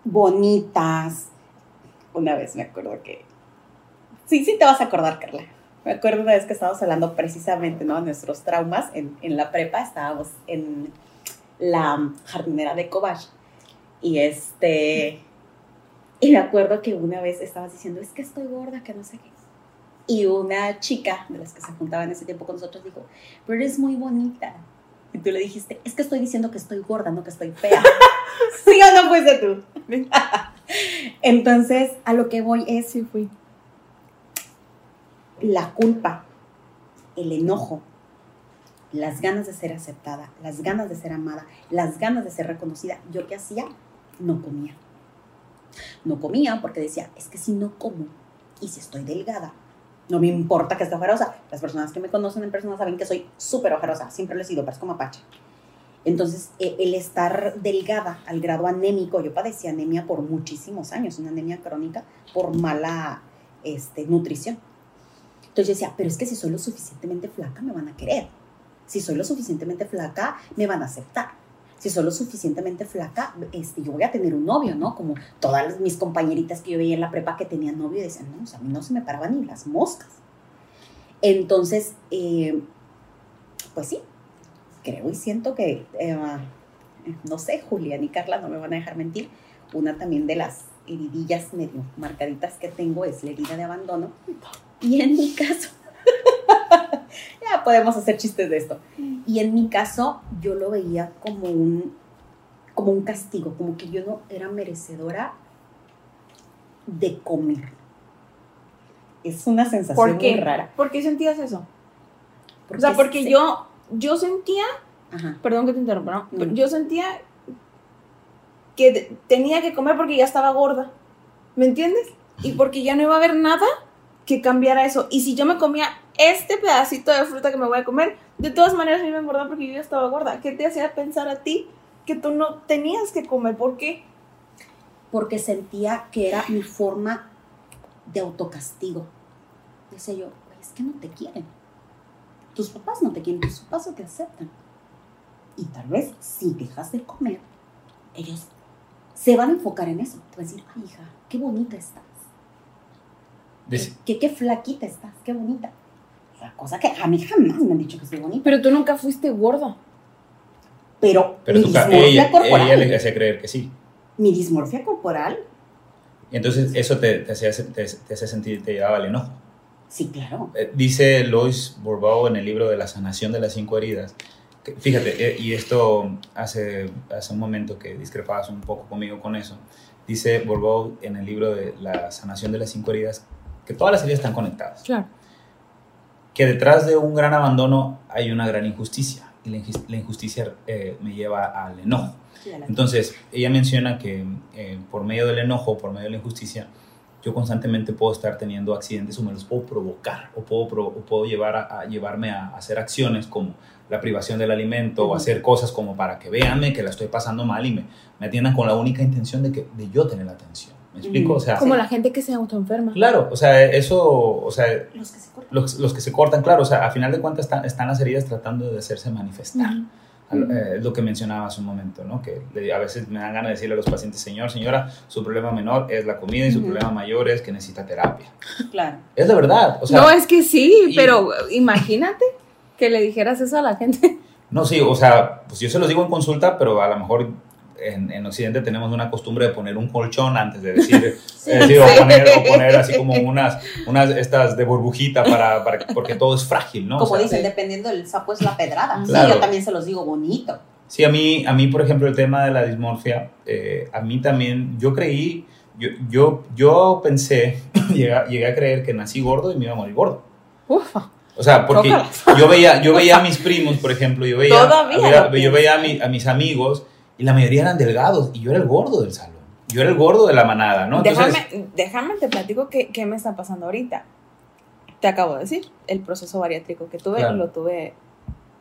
bonitas. Una vez me acuerdo que Sí, sí te vas a acordar, Carla. Me acuerdo una vez que estábamos hablando precisamente, ¿no? De nuestros traumas en, en la prepa. Estábamos en la jardinera de Cobach. Y este... Y me acuerdo que una vez estabas diciendo, es que estoy gorda, que no sé qué. Y una chica de las que se juntaba en ese tiempo con nosotros dijo, pero eres muy bonita. Y tú le dijiste, es que estoy diciendo que estoy gorda, no que estoy fea. [laughs] ¿Sí o no fuiste tú? [laughs] Entonces, a lo que voy es, Sí, fui. La culpa, el enojo, las ganas de ser aceptada, las ganas de ser amada, las ganas de ser reconocida. ¿Yo qué hacía? No comía. No comía porque decía, es que si no como y si estoy delgada, no me importa que esté ojerosa. Las personas que me conocen en persona saben que soy súper ojerosa, siempre lo he sido, parezco mapache. Entonces, e- el estar delgada al grado anémico, yo padecí anemia por muchísimos años, una anemia crónica por mala este, nutrición. Entonces yo decía, pero es que si soy lo suficientemente flaca, me van a querer. Si soy lo suficientemente flaca, me van a aceptar. Si soy lo suficientemente flaca, este, yo voy a tener un novio, ¿no? Como todas mis compañeritas que yo veía en la prepa que tenían novio decían, no, a mí no se me paraban ni las moscas. Entonces, eh, pues sí, creo y siento que, eh, no sé, Julián y Carla no me van a dejar mentir, una también de las heridillas medio marcaditas que tengo es la herida de abandono. Y en mi caso, [laughs] ya podemos hacer chistes de esto. Y en mi caso, yo lo veía como un, como un castigo, como que yo no era merecedora de comer. Es una sensación ¿Por qué? muy rara. ¿Por qué sentías eso? O sea, porque yo, yo sentía, Ajá. perdón que te interrumpa, ¿no? Mm. Yo sentía que tenía que comer porque ya estaba gorda. ¿Me entiendes? Y porque ya no iba a haber nada que cambiara eso. Y si yo me comía este pedacito de fruta que me voy a comer, de todas maneras me iba a engordar porque yo ya estaba gorda. ¿Qué te hacía pensar a ti que tú no tenías que comer? ¿Por qué? porque sentía que era mi forma de autocastigo. Decía yo, "Güey, es que no te quieren. Tus papás no te quieren, tus papás no te aceptan. Y tal vez si dejas de comer, ellos se van a enfocar en eso. Te van a decir, ay hija, qué bonita estás. Dice- Qué, qué flaquita estás, qué bonita. La cosa que a mí jamás me han dicho que soy bonita. Pero tú nunca fuiste gorda. Pero, Pero mi dismorfia ella, corporal, ella le hacía creer que sí. mi dismorfia corporal, Y entonces eso te, te hacía, te, te hacía sentir, te llevaba al enojo. sí, claro. Eh, Dice Lois Bourbeau en el libro de la sanación de las cinco heridas. Fíjate, eh, y esto hace, hace un momento que discrepabas un poco conmigo con eso. Dice Bourbeau en el libro de la sanación de las cinco heridas que todas las heridas están conectadas. Claro. Que detrás de un gran abandono hay una gran injusticia. Y la, injus- la injusticia eh, me lleva al enojo. Entonces, ella menciona que eh, por medio del enojo, por medio de la injusticia, yo constantemente puedo estar teniendo accidentes o me los puedo provocar o puedo, o puedo llevar a, a llevarme a, hacer acciones como la privación del alimento o hacer cosas como para que veanme que la estoy pasando mal y me, me atiendan con la única intención de, que, de yo tener la atención. ¿Me explico? O sea, Como la gente que se autoenferma. claro, o sea, eso, o sea, Los que se cortan. los, los que se cortan, claro, o sea, a final de cuentas están, están las heridas tratando de hacerse manifestar. Eh, Es lo que mencionaba hace un momento, ¿no? Que le- a veces me dan ganas de decirle a los pacientes, señor, señora, su problema menor es la comida y su problema mayor es que necesita terapia. Claro. Es la verdad, o sea, no, es que sí, y- pero imagínate que le dijeras eso a la gente. [laughs] no, sí, o sea, pues yo se los digo en consulta, pero a lo mejor en, en Occidente tenemos una costumbre de poner un colchón antes de decir, [laughs] es decir, o, Sí. poner, o poner así como unas, unas estas de burbujita para, para- porque todo es frágil, ¿no? O Como sea, dicen, dependiendo del sapo es la pedrada. Sí, Claro. yo también se los digo bonito. Sí, a mí, a mí, por ejemplo, el tema de la dismorfia, eh, a mí también, yo creí, yo, yo, yo pensé, [laughs] llegué, a- llegué a creer que nací gordo y me iba a morir gordo. Ufa. O sea, porque yo veía, yo [laughs] veía a mis primos, por ejemplo, yo veía, yo veía a, mi- a mis amigos y la mayoría eran delgados y yo era el gordo del salón. Yo era el gordo de la manada, ¿no? Entonces, déjame, déjame, te platico qué, qué me está pasando ahorita. Te acabo de decir, el proceso bariátrico que tuve, Claro. lo tuve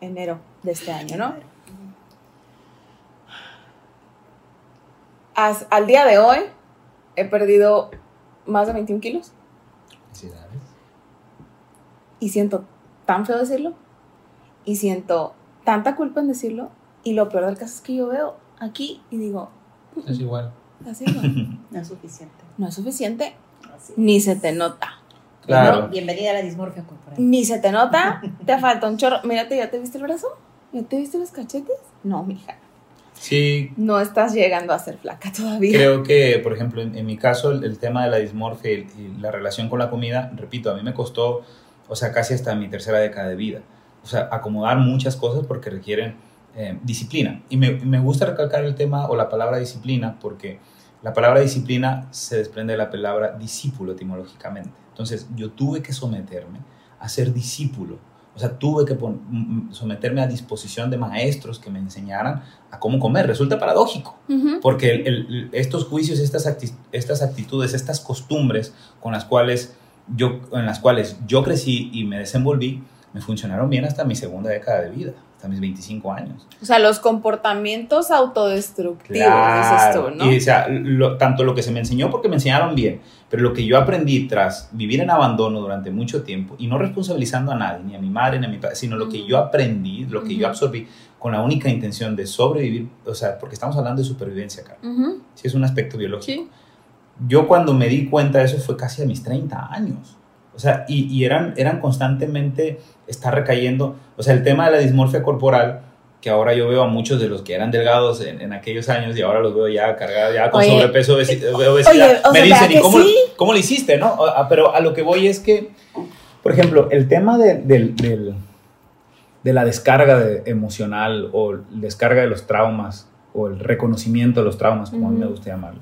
enero de este año, ¿no? As- al día de hoy he perdido más de 21 kilos felicidades. y siento tan feo decirlo y siento tanta culpa en decirlo y lo peor del caso es que yo veo aquí y digo, es igual. así no, [laughs] No es suficiente. no es suficiente Así. ni se te nota. Claro. Bienvenida a la dismorfia corporal. Ni se te nota, [laughs] te falta un chorro. Mírate, ¿ya te viste el brazo? ¿Ya te viste los cachetes? No, mija. Sí, No estás llegando a ser flaca todavía. creo que, por ejemplo, en, en mi caso, el, el tema de la dismorfia y, y la relación con la comida, repito, a mí me costó, o sea, casi hasta mi tercera década de vida. O sea, acomodar muchas cosas porque requieren eh, disciplina. Y me, me gusta recalcar el tema o la palabra disciplina porque la palabra disciplina se desprende de la palabra discípulo etimológicamente. Entonces, yo tuve que someterme a ser discípulo. O sea, tuve que someterme a disposición de maestros que me enseñaran a cómo comer. Resulta paradójico. Porque el- el- estos juicios, estas, acti- estas actitudes, estas costumbres con las cuales yo, en las cuales yo crecí y me desenvolví, me funcionaron bien hasta mi segunda década de vida, hasta mis 25 años. O sea, los comportamientos autodestructivos, dices tú, ¿no? Y o sea, lo- tanto lo que se me enseñó porque me enseñaron bien, pero lo que yo aprendí tras vivir en abandono durante mucho tiempo y no responsabilizando a nadie, ni a mi madre, ni a mi padre, sino lo que yo aprendí, lo que yo Ujú. absorbí con la única intención de sobrevivir, o sea, porque estamos hablando de supervivencia acá. Ujú, Sí, es un aspecto biológico. Sí. Yo cuando me di cuenta de eso fue casi a mis 30 años. O sea, y, y eran, eran constantemente estar recayendo. O sea, el tema de la dismorfia corporal, que ahora yo veo a muchos de los que eran delgados en, en aquellos años y ahora los veo ya cargados, ya con Oye, sobrepeso, obesi- obesidad. oye, me dicen, ¿verdad ¿y cómo, sí? cómo lo hiciste? ¿no? O- ah, Pero a lo que voy es que, por ejemplo, el tema de, del- del- de la descarga de- emocional o descarga de los traumas o el reconocimiento de los traumas, como a mí me gusta llamarlo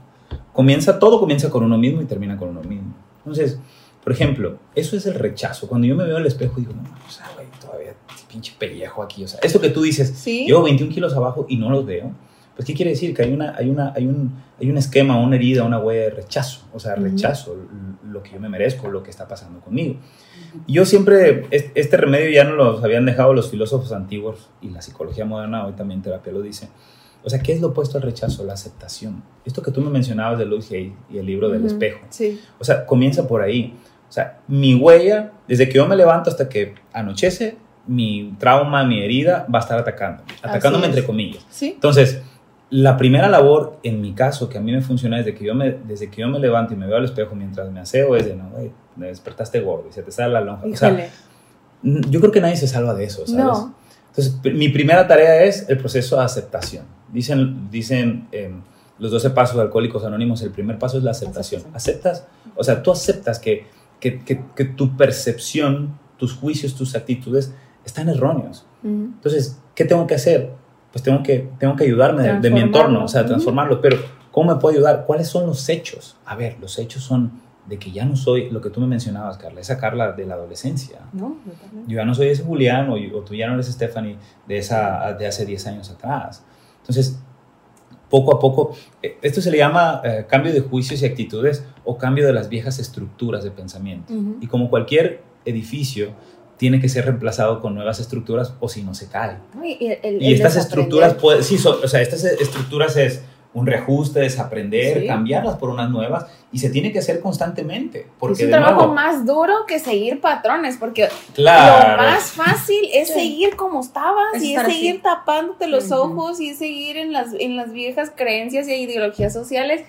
comienza, todo comienza con uno mismo y termina con uno mismo. Entonces, por ejemplo, eso es el rechazo. Cuando yo me veo al espejo digo, no, o sea, güey, todavía pinche pellejo aquí. O sea, eso que tú dices, Sí. llevo 21 kilos abajo y no los veo. Pues, ¿qué quiere decir? Que hay, una, hay, una, hay, un, hay un esquema, una herida, una huella de rechazo. O sea, rechazo l- lo que yo me merezco, lo que está pasando conmigo. Y Yo siempre, es- este remedio ya no los habían dejado los filósofos antiguos y la psicología moderna, hoy también terapia lo dice. O sea, ¿qué es lo opuesto al rechazo? La aceptación. Esto que tú me mencionabas de Louis Hay y el libro del Ujú, espejo. Sí. O sea, comienza por ahí. O sea, mi huella, desde que yo me levanto hasta que anochece, mi trauma, mi herida va a estar atacando. Atacándome entre comillas. Sí. Entonces, la primera labor, en mi caso, que a mí me funciona desde que yo me, desde que yo me levanto y me veo al espejo mientras me aseo, es de, no, güey, me despertaste gordo y se te sale la lonja. O sea, Híjole. yo creo que nadie se salva de eso, ¿sabes? no. Entonces, mi primera tarea es el proceso de aceptación. Dicen, dicen em, los 12 pasos de Alcohólicos Anónimos, el primer paso es la aceptación. Aceptas, o sea, tú aceptas que, que, que, que tu percepción, tus juicios, tus actitudes están erróneos. Entonces, ¿qué tengo que hacer? Pues tengo que, tengo que ayudarme de, de mi entorno, o sea, transformarlo. Pero, ¿cómo me puedo ayudar? ¿Cuáles son los hechos? A ver, los hechos son de que ya no soy lo que tú me mencionabas, Carla, esa Carla de la adolescencia. No. Yo ya no soy ese Julián o, o tú ya no eres Stephanie de, esa, de hace 10 años atrás. Entonces, poco a poco, eh, esto se le llama eh, cambio de juicios y actitudes o cambio de las viejas estructuras de pensamiento. Y como cualquier edificio, tiene que ser reemplazado con nuevas estructuras o si no se cae. Y, el- Y el estas estructuras, puede, sí, son- o sea, estas estructuras es un reajuste, desaprender, Sí. cambiarlas por unas nuevas y se tiene que hacer constantemente. Porque es un de trabajo nuevo, más duro que seguir patrones, porque claro, lo más fácil es Sí. seguir como estabas Es y es estar así. seguir tapándote los ojos y es seguir en las, en las viejas creencias y ideologías sociales.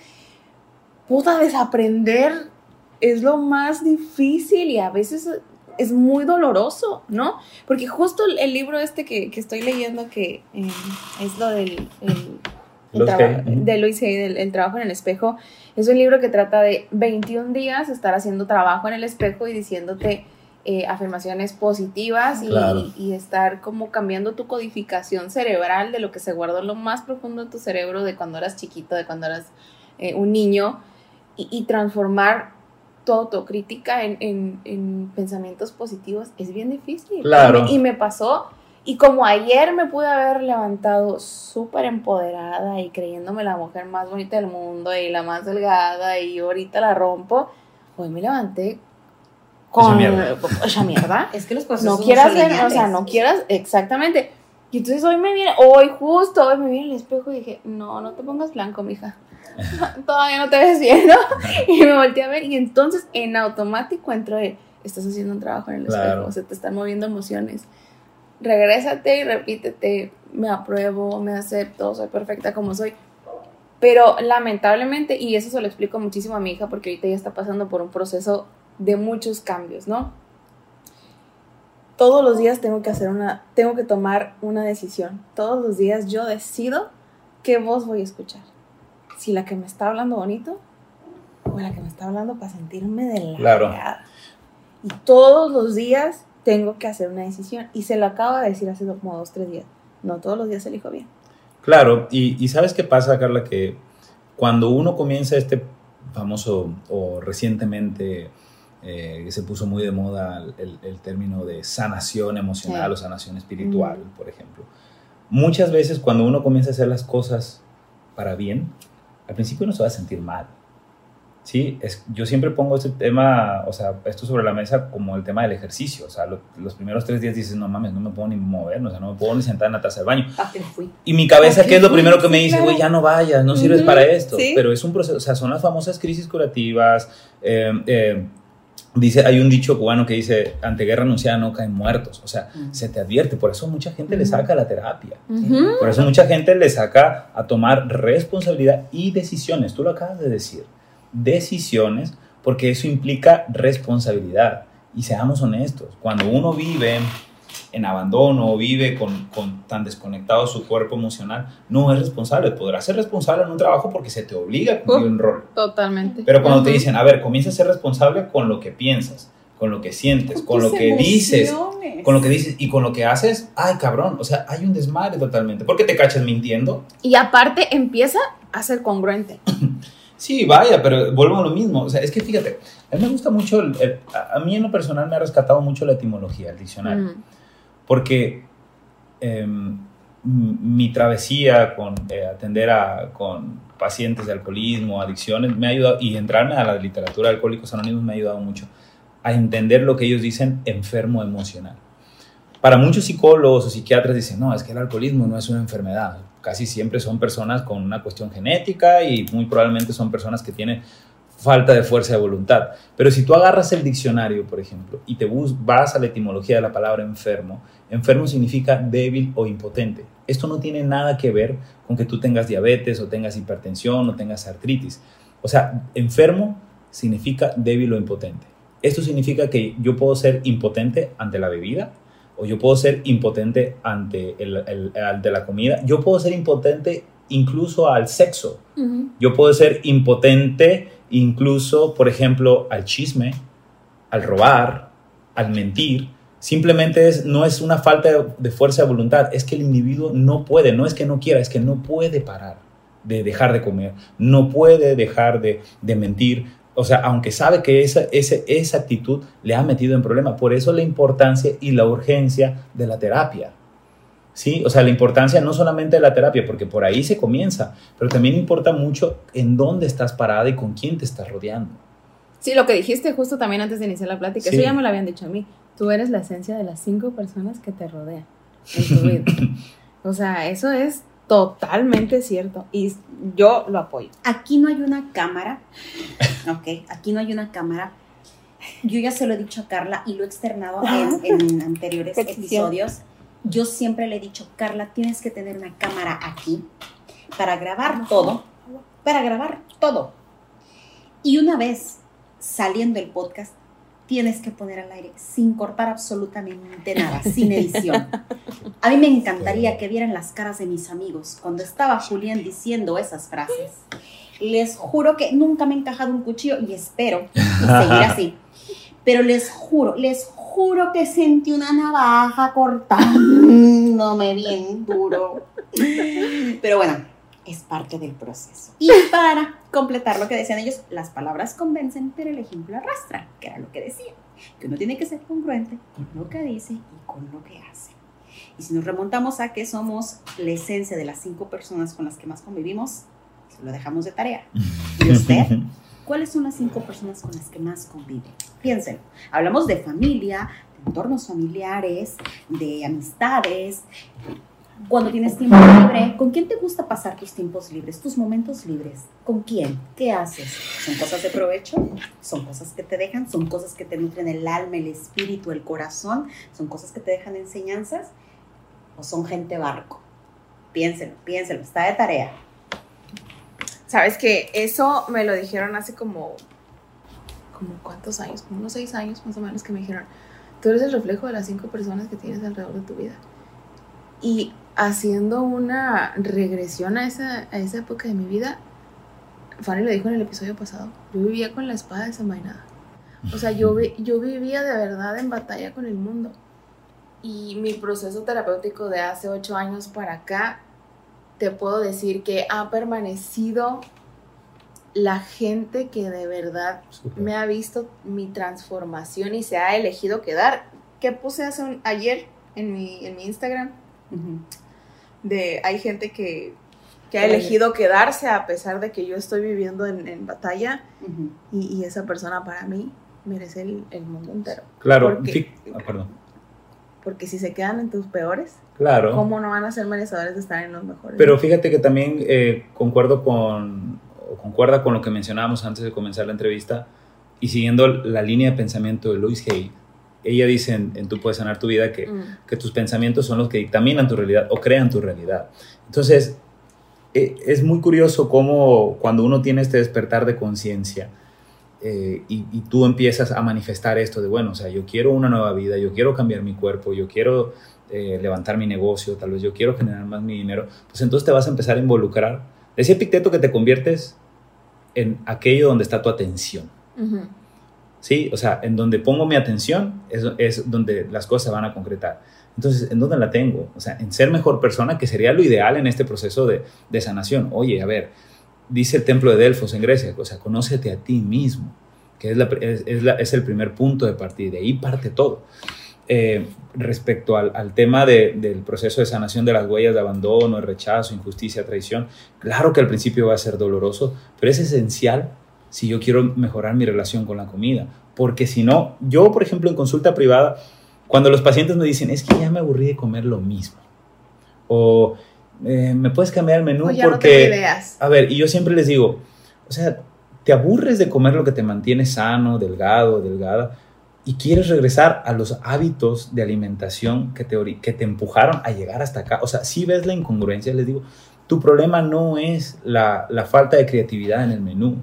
Puta, desaprender es lo más difícil y a veces es muy doloroso, ¿no? Porque justo el, el libro este que, que estoy leyendo, que eh, es lo del... el- el de Luis Hay, el trabajo en el espejo, es un libro que trata de 21 días estar haciendo trabajo en el espejo y diciéndote eh, afirmaciones positivas y, Claro. y estar como cambiando tu codificación cerebral de lo que se guardó en lo más profundo de tu cerebro de cuando eras chiquito, de cuando eras eh, un niño y, y transformar tu autocrítica en, en- en pensamientos positivos es bien difícil. Claro. Y me, y me pasó, y como ayer me pude haber levantado súper empoderada y creyéndome la mujer más bonita del mundo y la más delgada y ahorita la rompo, hoy me levanté con mierda. [laughs] esa mierda. [laughs] Es que los procesos no quieras o sea, no quieras, exactamente. Y entonces hoy me viene, hoy justo, hoy me viene el espejo y dije, no, no te pongas blanco, mija. [laughs] Todavía no te ves bien, ¿no? Y me volteé a ver y entonces en automático entró el, estás haciendo un trabajo en el Claro. espejo, se te están moviendo emociones. Regrésate y repítete, me apruebo, me acepto, soy perfecta como soy. Pero lamentablemente, y eso se lo explico muchísimo a mi hija porque ahorita ella está pasando por un proceso de muchos cambios, ¿no? Todos los días tengo que hacer una, tengo que tomar una decisión. Todos los días yo decido qué voz voy a escuchar. Si la que me está hablando bonito o la que me está hablando para sentirme de la Claro. Y todos los días tengo que hacer una decisión. Y se lo acabo de decir hace como dos, tres días. No todos los días elijo bien. Claro, y, y ¿sabes qué pasa, Carla? Que cuando uno comienza este famoso o recientemente eh, que se puso muy de moda el, el término de sanación emocional Sí. o sanación espiritual, por ejemplo. Muchas veces cuando uno comienza a hacer las cosas para bien, al principio uno se va a sentir mal. Sí, es, yo siempre pongo este tema, o sea, esto sobre la mesa como el tema del ejercicio. O sea, lo- los primeros tres días dices, no mames, no me puedo ni mover, o sea, no me puedo ni sentar en la taza del baño. Ah, fui. Y mi cabeza, Ok, ¿qué es lo primero que me dice? Güey, ya no vayas, no sirves para esto. sí. Pero es un proceso, o sea, son las famosas crisis curativas. eh, eh, dice, hay un dicho cubano que dice, ante guerra anunciada no caen muertos. O sea, Mm. se te advierte. Por eso mucha gente le saca la terapia. Por eso mucha gente le saca a tomar responsabilidad y decisiones. Tú lo acabas de decir. Decisiones, porque eso implica responsabilidad. Y seamos honestos, cuando uno vive en abandono o vive con, con tan desconectado su cuerpo emocional, no es responsable. Podrás ser responsable en un trabajo porque se te obliga a cumplir Uh. un rol. Totalmente. Pero cuando te dicen, a ver, comienza a ser responsable con lo que piensas, con lo que sientes, con lo que dices, con lo que dices y con lo que haces, ay cabrón, o sea, hay un desmadre totalmente. ¿Por qué te cachas mintiendo? Y aparte empieza a ser congruente. [clears throat] Sí, vaya, pero vuelvo a lo mismo. O sea, es que fíjate, a mí me gusta mucho, el- el- a mí en lo personal me ha rescatado mucho la etimología, el diccionario, Ujú. porque em, mi travesía con eh, atender a con pacientes de alcoholismo, adicciones, me ha ayudado, y entrarme a la literatura de Alcohólicos Anónimos me ha ayudado mucho a entender lo que ellos dicen enfermo emocional. Para muchos psicólogos o psiquiatras dicen, no, es que el alcoholismo no es una enfermedad. Casi siempre son personas con una cuestión genética y muy probablemente son personas que tienen falta de fuerza de voluntad. Pero si tú agarras el diccionario, por ejemplo, y te vas a la etimología de la palabra enfermo, enfermo significa débil o impotente. Esto no tiene nada que ver con que tú tengas diabetes o tengas hipertensión o tengas artritis. O sea, enfermo significa débil o impotente. Esto significa que yo puedo ser impotente ante la bebida, o yo puedo ser impotente ante el, el- ante la comida, yo puedo ser impotente incluso al sexo, yo puedo ser impotente incluso, por ejemplo, al chisme, al robar, al mentir. Simplemente es, no es una falta de, de fuerza de voluntad, es que el individuo no puede, no es que no quiera, es que no puede parar de dejar de comer, no puede dejar de, de mentir. O sea, aunque sabe que esa, ese- esa actitud le ha metido en problema. Por eso la importancia y la urgencia de la terapia. ¿sí? O sea, la importancia no solamente de la terapia, porque por ahí se comienza, pero también importa mucho en dónde estás parada y con quién te estás rodeando. Sí, lo que dijiste justo también antes de iniciar la plática, Sí. eso ya me lo habían dicho a mí. Tú eres la esencia de las cinco personas que te rodean en tu vida. [laughs] o sea, eso es totalmente cierto y yo lo apoyo. Aquí no hay una cámara. Ok, aquí no hay una cámara. Yo ya se lo he dicho a Carla y lo he externado en, [laughs] en anteriores episodios. Yo siempre le he dicho, Carla, tienes que tener una cámara aquí para grabar todo. Para grabar todo. Y una vez saliendo el podcast, tienes que poner al aire sin cortar absolutamente nada, sin [laughs] edición. A mí me encantaría que vieran las caras de mis amigos cuando estaba Julián diciendo esas frases. Les juro que nunca me ha encajado un cuchillo y espero y seguir [laughs] así. Pero les juro, les juro que sentí una navaja cortándome bien duro. Pero bueno, es parte del proceso. Y para completar lo que decían ellos, las palabras convencen, pero el ejemplo arrastra, que era lo que decían. Que uno tiene que ser congruente con lo que dice y con lo que hace. Y si nos remontamos a que somos la esencia de las cinco personas con las que más convivimos, se lo dejamos de tarea. [laughs] ¿Y usted? ¿Cuáles son las cinco personas con las que más convive? Piénsenlo. Hablamos de familia, de entornos familiares, de amistades. Cuando tienes tiempo libre, ¿con quién te gusta pasar tus tiempos libres, tus momentos libres? ¿Con quién? ¿Qué haces? ¿Son cosas de provecho? ¿Son cosas que te dejan? ¿Son cosas que te nutren el alma, el espíritu, el corazón? ¿Son cosas que te dejan enseñanzas? ¿O son gente barco? Piénselo, piénselo, está de tarea. Sabes que eso me lo dijeron hace como como cuántos años, como unos seis años más o menos, que me dijeron, tú eres el reflejo de las cinco personas que tienes alrededor de tu vida. Y haciendo una regresión a esa, a esa época de mi vida, Fanny lo dijo en el episodio pasado, yo vivía con la espada desenvainada. O sea, yo, vi- yo vivía de verdad en batalla con el mundo. Y mi proceso terapéutico de hace ocho años para acá, te puedo decir que ha permanecido la gente que de verdad me ha visto mi transformación y se ha elegido quedar. ¿Qué puse hace un- ayer en mi, en mi Instagram? De hay gente que, que ha elegido quedarse a pesar de que yo estoy viviendo en, en batalla y, y esa persona para mí merece el, el mundo entero. Claro, Porque- ah, perdón. Porque si se quedan en tus peores, Claro. ¿cómo no van a ser merecedores de estar en los mejores? Pero fíjate que también eh, concuerdo con, o concuerda con lo que mencionábamos antes de comenzar la entrevista y siguiendo la línea de pensamiento de Louise Hay. Ella dice en, en Tú puedes sanar tu vida que, Mm. que tus pensamientos son los que dictaminan tu realidad o crean tu realidad. Entonces, eh, es muy curioso cómo cuando uno tiene este despertar de conciencia eh, y, y tú empiezas a manifestar esto de, bueno, o sea, yo quiero una nueva vida, yo quiero cambiar mi cuerpo, yo quiero eh, levantar mi negocio, tal vez yo quiero generar más mi dinero, pues entonces te vas a empezar a involucrar. Decía Epicteto que te conviertes en aquello donde está tu atención. ¿sí? O sea, en donde pongo mi atención es, es donde las cosas se van a concretar. Entonces, ¿en dónde la tengo? O sea, en ser mejor persona, que sería lo ideal en este proceso de, de sanación. Oye, a ver, dice el templo de Delfos en Grecia, o sea, conócete a ti mismo, que es, la, es, la- es el primer punto de partida, de ahí parte todo. Eh, respecto al, al tema de- del proceso de sanación de las huellas de abandono, de rechazo, injusticia, traición, claro que al principio va a ser doloroso, pero es esencial si yo quiero mejorar mi relación con la comida. Porque si no, yo, por ejemplo, en consulta privada, cuando los pacientes me dicen, es que ya me aburrí de comer lo mismo, o eh, me puedes cambiar el menú O ya no porque... tengo ideas. A ver, y yo siempre les digo, o sea, te aburres de comer lo que te mantiene sano, delgado, delgada, y quieres regresar a los hábitos de alimentación que te, que te empujaron a llegar hasta acá. O sea, si ves la incongruencia, les digo, tu problema no es la, la falta de creatividad en el menú.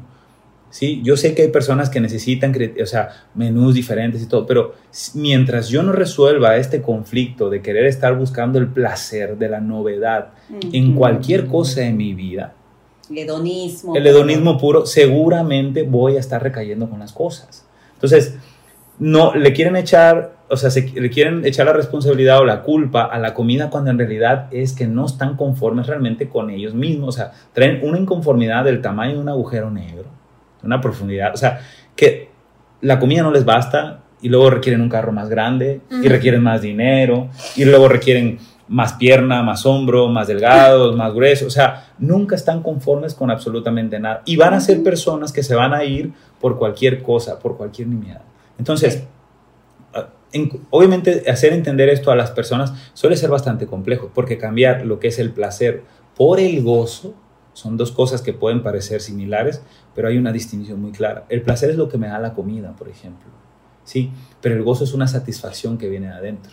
Sí, yo sé que hay personas que necesitan, o sea, menús diferentes y todo, pero mientras yo no resuelva este conflicto de querer estar buscando el placer de la novedad en cualquier cosa de mi vida, El hedonismo. el hedonismo puro, seguramente voy a estar recayendo con las cosas. Entonces, no le quieren echar, o sea, se- le quieren echar la responsabilidad o la culpa a la comida cuando en realidad es que no están conformes realmente con ellos mismos. O sea, traen una inconformidad del tamaño de un agujero negro, una profundidad. O sea, que la comida no les basta y luego requieren un carro más grande y requieren más dinero y luego requieren más pierna, más hombro, más delgados, más gruesos. O sea, nunca están conformes con absolutamente nada. Y van a ser personas que se van a ir por cualquier cosa, por cualquier nimiedad. Entonces, ah, en- obviamente hacer entender esto a las personas suele ser bastante complejo, porque cambiar lo que es el placer por el gozo son dos cosas que pueden parecer similares, pero hay una distinción muy clara. El placer es lo que me da la comida, por ejemplo. Sí, pero el gozo es una satisfacción que viene de adentro.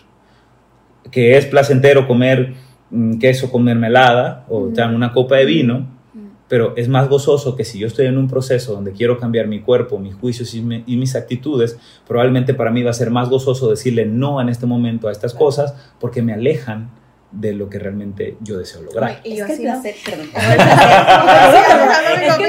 Que es placentero comer mm, queso con mermelada o dan una copa de vino, Mm. pero es más gozoso que si yo estoy en un proceso donde quiero cambiar mi cuerpo, mis juicios y mis actitudes, probablemente para mí va a ser más gozoso decirle no en este momento a estas cosas porque me alejan de lo que realmente yo deseo lograr. Y Es yo que el placer, perdón, es, que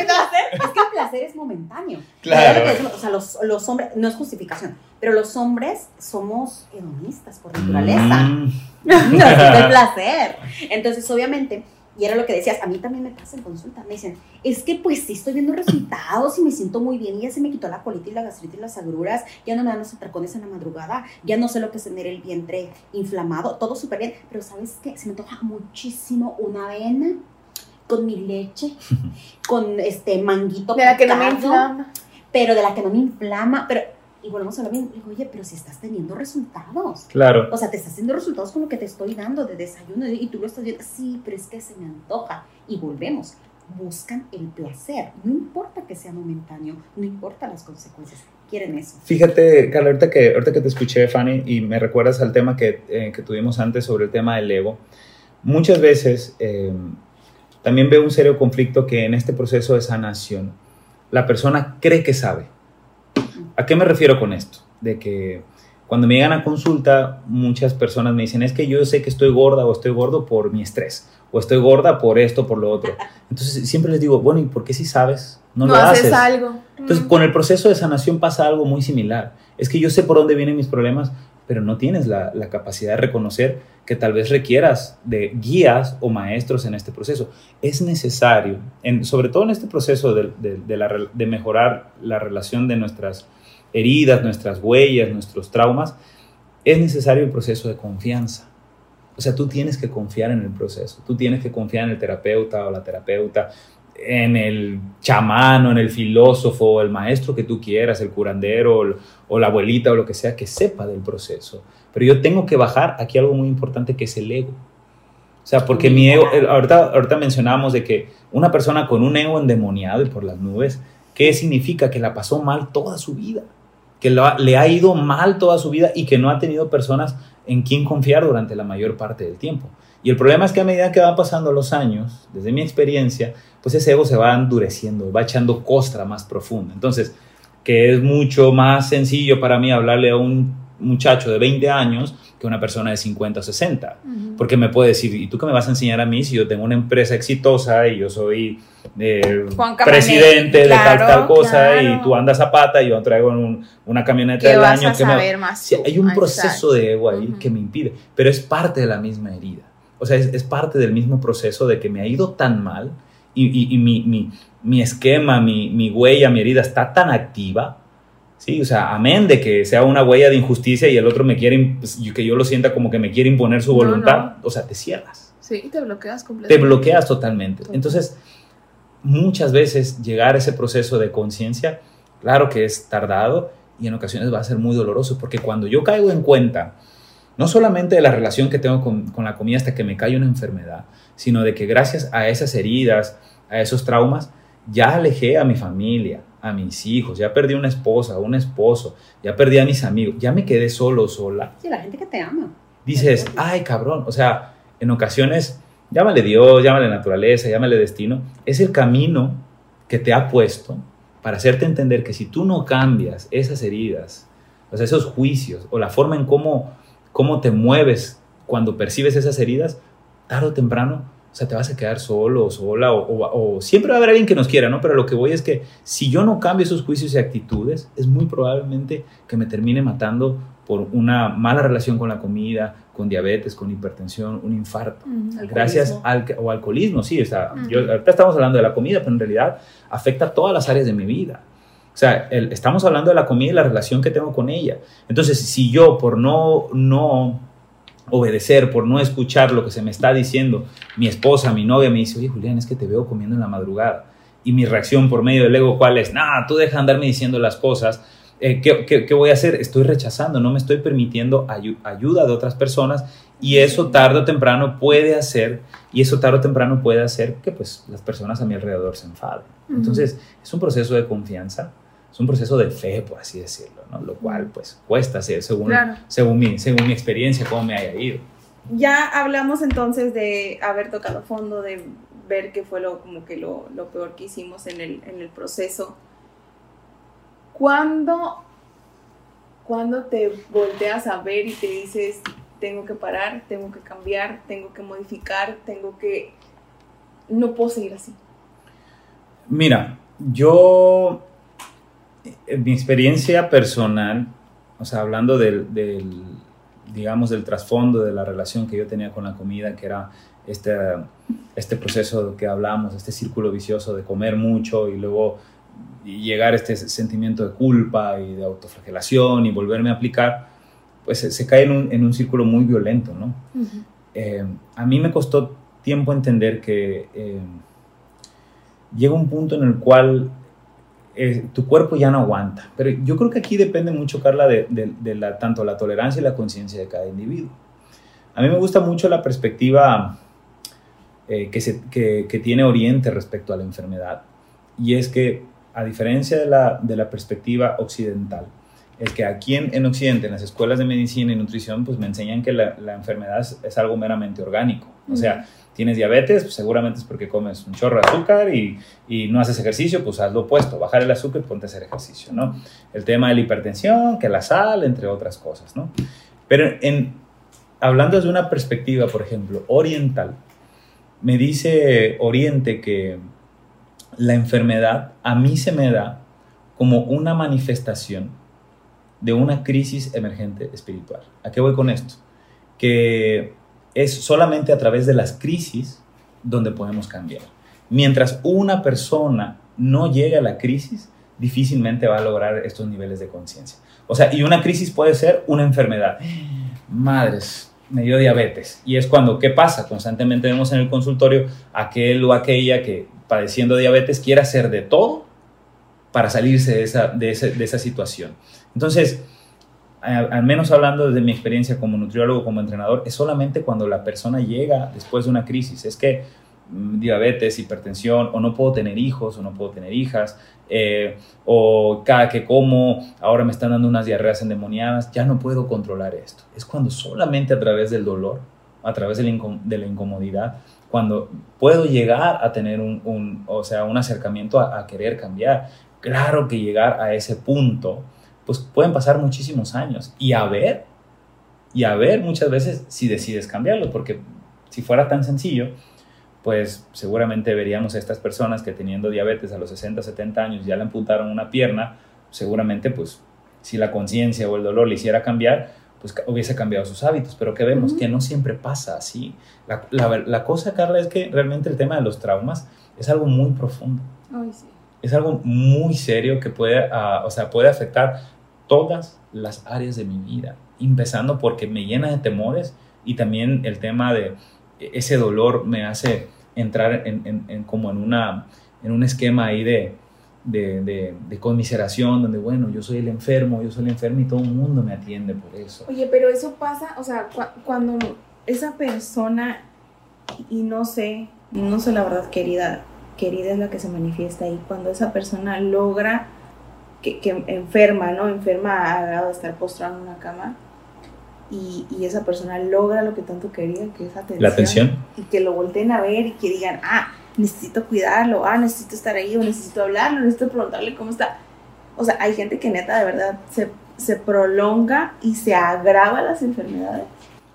el placer, es que el placer es momentáneo. Claro. O sea, los, los hombres, no es justificación, pero los hombres somos hedonistas por naturaleza. Mm, Nos gusta el placer. Entonces, obviamente, y era lo que decías, a mí también me pasa en consulta, me dicen, es que pues sí estoy viendo resultados y me siento muy bien, y ya se me quitó la colitis, la gastritis, las agruras, ya no me dan los atracones en la madrugada, ya no sé lo que es tener el vientre inflamado, todo súper bien, pero ¿sabes qué? Se me antoja muchísimo una avena con mi leche, [laughs] con este manguito De la que no me inflama. pero de la que no me inflama, pero, y volvemos a lo mismo, digo, oye, pero si estás teniendo resultados. claro. O sea, te está haciendo resultados con lo que te estoy dando de desayuno y tú lo estás viendo. Sí, pero es que se me antoja. Y volvemos. Buscan el placer. No importa que sea momentáneo, no importa las consecuencias. Quieren eso. Fíjate, Carla, ahorita que, ahorita que te escuché, Fanny, y me recuerdas al tema que, eh, que tuvimos antes sobre el tema del ego, muchas veces eh, también veo un serio conflicto que en este proceso de sanación la persona cree que sabe. ¿A qué me refiero con esto? De que cuando me llegan a consulta, muchas personas me dicen, es que yo sé que estoy gorda o estoy gordo por mi estrés, o estoy gorda por esto, por lo otro. [laughs] Entonces siempre les digo, bueno, ¿y por qué si sabes? No, No, lo haces haces. algo. Entonces, Mm. con el proceso de sanación pasa algo muy similar. Es que yo sé por dónde vienen mis problemas, pero no tienes la, la capacidad de reconocer que tal vez requieras de guías o maestros en este proceso. Es necesario, en, sobre todo en este proceso de, de- de la re- de mejorar la relación de nuestras heridas, nuestras huellas, nuestros traumas, es necesario el proceso de confianza. O sea, tú tienes que confiar en el proceso, tú tienes que confiar en el terapeuta o la terapeuta, en el chamán o en el filósofo o el maestro que tú quieras, el curandero o, el- o la abuelita o lo que sea, que sepa del proceso. Pero yo tengo que bajar aquí algo muy importante que es el ego. O sea, porque mi ego, ahorita, ahorita mencionábamos de que una persona con un ego endemoniado y por las nubes, ¿qué significa? Que la pasó mal toda su vida, que le ha ido mal toda su vida y que no ha tenido personas en quien confiar durante la mayor parte del tiempo. Y el problema es que a medida que van pasando los años, desde mi experiencia, pues ese ego se va endureciendo, va echando costra más profunda. Entonces, que es mucho más sencillo para mí hablarle a un muchacho de 20 años que una persona de 50 o 60. Ujú. Porque me puede decir, ¿y tú qué me vas a enseñar a mí si yo tengo una empresa exitosa y yo soy eh, presidente de tal, claro, tal cosa claro. y tú andas a pata y yo traigo un- una camioneta ¿Qué del año? a que me- más Sí, hay un proceso de ego ahí Ujú. que me impide, pero es parte de la misma herida. O sea, es, es parte del mismo proceso de que me ha ido tan mal y, y- y mi, mi- mi esquema, mi, mi huella, mi herida está tan activa. Sí, o sea, amén de que sea una huella de injusticia y el otro me quiere, pues, que yo lo sienta como que me quiere imponer su No, voluntad, o sea, te cierras Sí, te bloqueas te completamente. bloqueas totalmente. Total. Entonces, muchas veces llegar a ese proceso de conciencia, claro que es tardado y en ocasiones va a ser muy doloroso, porque cuando yo caigo en cuenta, no solamente de la relación que tengo con, con la comida hasta que me cae una enfermedad, sino de que gracias a esas heridas, a esos traumas, ya alejé a mi familia, a mis hijos, ya perdí una esposa, un esposo, ya perdí a mis amigos, ya me quedé solo sola Sí, la gente que te ama. dices, ay cabrón, o sea, en ocasiones, llámale Dios, llámale naturaleza, llámale destino, es el camino que te ha puesto para hacerte entender que si tú no cambias esas heridas, o sea, esos juicios, o la forma en cómo, cómo te mueves cuando percibes esas heridas, tarde o temprano, o sea, te vas a quedar solo o sola, o, siempre va a haber alguien que nos quiera, ¿no? Pero lo que voy es que si yo no cambio esos juicios y actitudes, es muy probablemente que me termine matando por una mala relación con la comida, con diabetes, con hipertensión, un infarto. Gracias al o alcoholismo, sí, o sea, yo, ahorita estamos hablando de la comida, pero en realidad afecta todas las áreas de mi vida. O sea, el- estamos hablando de la comida y la relación que tengo con ella. Entonces, si yo por no, no obedecer, por no escuchar lo que se me está diciendo, mi esposa, mi novia me dice, oye Julián, es que te veo comiendo en la madrugada. Y mi reacción por medio del ego, ¿cuál es? Nah, tú deja de andarme diciendo las cosas. Eh, ¿qué, qué, qué voy a hacer? Estoy rechazando, no me estoy permitiendo ayu- ayuda de otras personas y eso tarde o temprano puede hacer, y eso tarde o temprano puede hacer que pues las personas a mi alrededor se enfaden. Entonces, es un proceso de confianza, es un proceso de fe, por así decirlo, ¿no? Lo cual pues cuesta hacer según, Claro. según, mi, según mi experiencia, cómo me haya ido. Ya hablamos entonces de haber tocado fondo, de ver qué fue lo, como que lo, lo peor que hicimos en el, en el proceso. ¿Cuándo, cuando te volteas a ver y te dices, tengo que parar, tengo que cambiar, tengo que modificar, tengo que... No puedo seguir así. Mira, yo, en mi experiencia personal, o sea, hablando del, del, digamos, del trasfondo de la relación que yo tenía con la comida, que era este, este proceso que hablamos, este círculo vicioso de comer mucho y luego llegar a este sentimiento de culpa y de autoflagelación y volverme a aplicar, pues se, se cae en un, en un círculo muy violento, ¿no? Eh, a mí me costó tiempo entender que eh, llega un punto en el cual tu cuerpo ya no aguanta. Pero yo creo que aquí depende mucho, Carla, de, de- la, tanto la tolerancia y la conciencia de cada individuo. A mí me gusta mucho la perspectiva eh, que, se- que- que tiene Oriente respecto a la enfermedad. Y es que, a diferencia de la, de la perspectiva occidental, es que aquí en, en Occidente, en las escuelas de medicina y nutrición, pues me enseñan que la, enfermedad es algo meramente orgánico. O sea, tienes diabetes, pues seguramente es porque comes un chorro de azúcar y, y, no haces ejercicio, pues haz lo opuesto, bajar el azúcar y ponte a hacer ejercicio, ¿no? El tema de la hipertensión, que la sal, entre otras cosas, ¿no? Pero en, hablando desde una perspectiva, por ejemplo, oriental, me dice Oriente que la enfermedad a mí se me da como una manifestación de una crisis emergente espiritual. ¿A qué voy con esto? Que es solamente a través de las crisis donde podemos cambiar. Mientras una persona no llegue a la crisis, difícilmente va a lograr estos niveles de conciencia. O sea, y una crisis puede ser una enfermedad. Madres, me dio diabetes. Y es cuando, ¿qué pasa? Constantemente vemos en el consultorio aquel o aquella que padeciendo diabetes quiere hacer de todo para salirse de esa, de esa situación. Entonces, al menos hablando desde mi experiencia como nutriólogo, como entrenador, es solamente cuando la persona llega después de una crisis. Es que mm, diabetes, hipertensión, o no puedo tener hijos, o no puedo tener hijas, eh, o cada que como, ahora me están dando unas diarreas endemoniadas, ya no puedo controlar esto. Es cuando solamente a través del dolor, a través de la, incomodidad, cuando puedo llegar a tener un, o sea, un acercamiento a querer cambiar. Claro que llegar a ese punto pues pueden pasar muchísimos años y a ver, y a ver muchas veces si decides cambiarlo, porque si fuera tan sencillo, pues seguramente veríamos a estas personas que teniendo diabetes a los 60, 70 años ya le amputaron una pierna, seguramente pues si la conciencia o el dolor le hiciera cambiar, pues hubiese cambiado sus hábitos, pero que vemos que no siempre pasa así. La, la, cosa, Carla, es que realmente el tema de los traumas es algo muy profundo. Es algo muy serio que puede, ah, o sea, puede afectar todas las áreas de mi vida, empezando porque me llena de temores y también el tema de ese dolor me hace entrar en, como en, una, en un esquema ahí de, de, de, conmiseración, donde, bueno, yo soy el enfermo, yo soy el enfermo y todo el mundo me atiende por eso. Oye, pero eso pasa, o sea, cuando esa persona, y no sé, no sé la verdad, querida, querida es la que se manifiesta ahí, cuando esa persona logra que, que, enferma, ¿no? Enferma a grado de estar postrado en una cama y, y, esa persona logra lo que tanto quería, que es atención. La atención. Y que lo volteen a ver y que digan, ah, necesito cuidarlo, ah, necesito estar ahí, o necesito hablarlo, necesito preguntarle cómo está. O sea, hay gente que neta de verdad se, se prolonga y se agrava las enfermedades.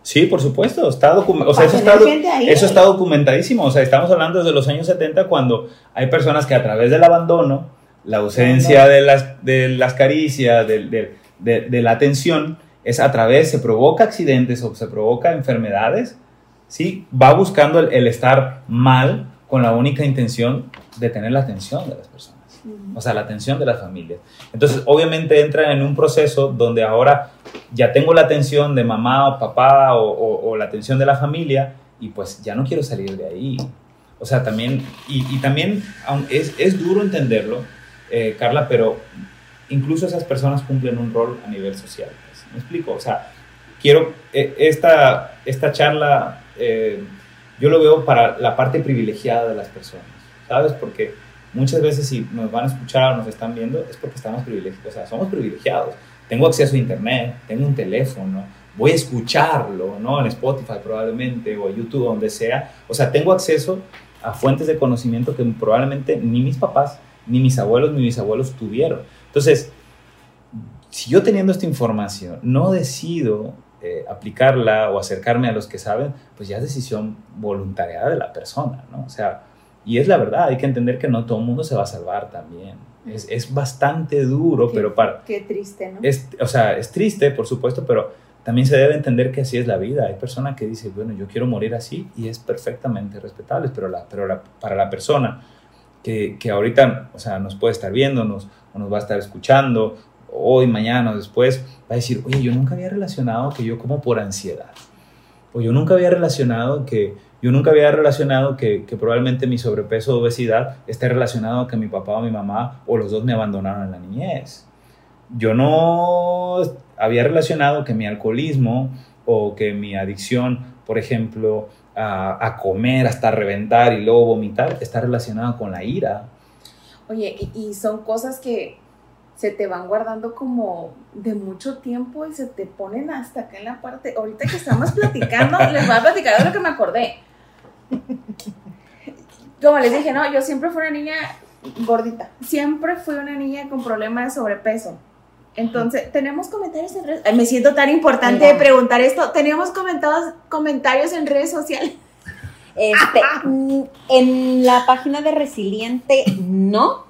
Sí, por supuesto, está o sea, eso, está, eso está documentadísimo. O sea, estamos hablando desde los años 70 cuando hay personas que a través del abandono, la ausencia de las, de las caricias, de, de, la atención, es a través, se provoca accidentes o se provoca enfermedades, ¿sí? Va buscando el, estar mal con la única intención de tener la atención de las personas, o sea, la atención de las familias. Entonces, obviamente entra en un proceso donde ahora ya tengo la atención de mamá o papá o, o, la atención de la familia y pues ya no quiero salir de ahí. O sea, también, y, y también es, es duro entenderlo, eh, Carla, pero incluso esas personas cumplen un rol a nivel social. Pues, ¿Me explico? O sea, quiero, eh, esta, esta charla, eh, yo lo veo para la parte privilegiada de las personas, ¿sabes? Porque muchas veces si nos van a escuchar o nos están viendo es porque estamos privilegiados, o sea, somos privilegiados. Tengo acceso a internet, tengo un teléfono, voy a escucharlo, ¿no? En Spotify probablemente o YouTube, donde sea. O sea, tengo acceso a fuentes de conocimiento que probablemente ni mis papás ni mis abuelos ni mis abuelos tuvieron. Entonces, si yo teniendo esta información no decido eh, aplicarla o acercarme a los que saben, pues ya es decisión voluntaria de la persona, ¿no? O sea, y es la verdad, hay que entender que no todo el mundo se va a salvar también. Es, es bastante duro, pero para... Qué triste, ¿no? Es, o sea, es triste, por supuesto, pero también se debe entender que así es la vida. Hay personas que dicen, bueno, yo quiero morir así y es perfectamente respetable, pero, la, pero la, para la persona que, que, ahorita, o sea, nos puede estar viéndonos o nos va a estar escuchando hoy, mañana o después, va a decir, oye, yo nunca había relacionado que yo como por ansiedad. O yo nunca había relacionado que, yo nunca había relacionado que, que probablemente mi sobrepeso o obesidad esté relacionado a que mi papá o mi mamá o los dos me abandonaron en la niñez. Yo no había relacionado que mi alcoholismo o que mi adicción, por ejemplo, a, comer hasta reventar y luego vomitar está relacionado con la ira. Oye, y, son cosas que se te van guardando como de mucho tiempo y se te ponen hasta acá en la parte. Ahorita que estamos [laughs] platicando, les voy a platicar de lo que me acordé. Como les dije, no, yo siempre fui una niña gordita. Siempre fui una niña con problemas de sobrepeso. Entonces, tenemos comentarios en redes. Ay, me siento tan importante Mira. de preguntar esto. Tenemos comentados, comentarios en redes sociales. [laughs] Este, mm, en la página de Resiliente, no.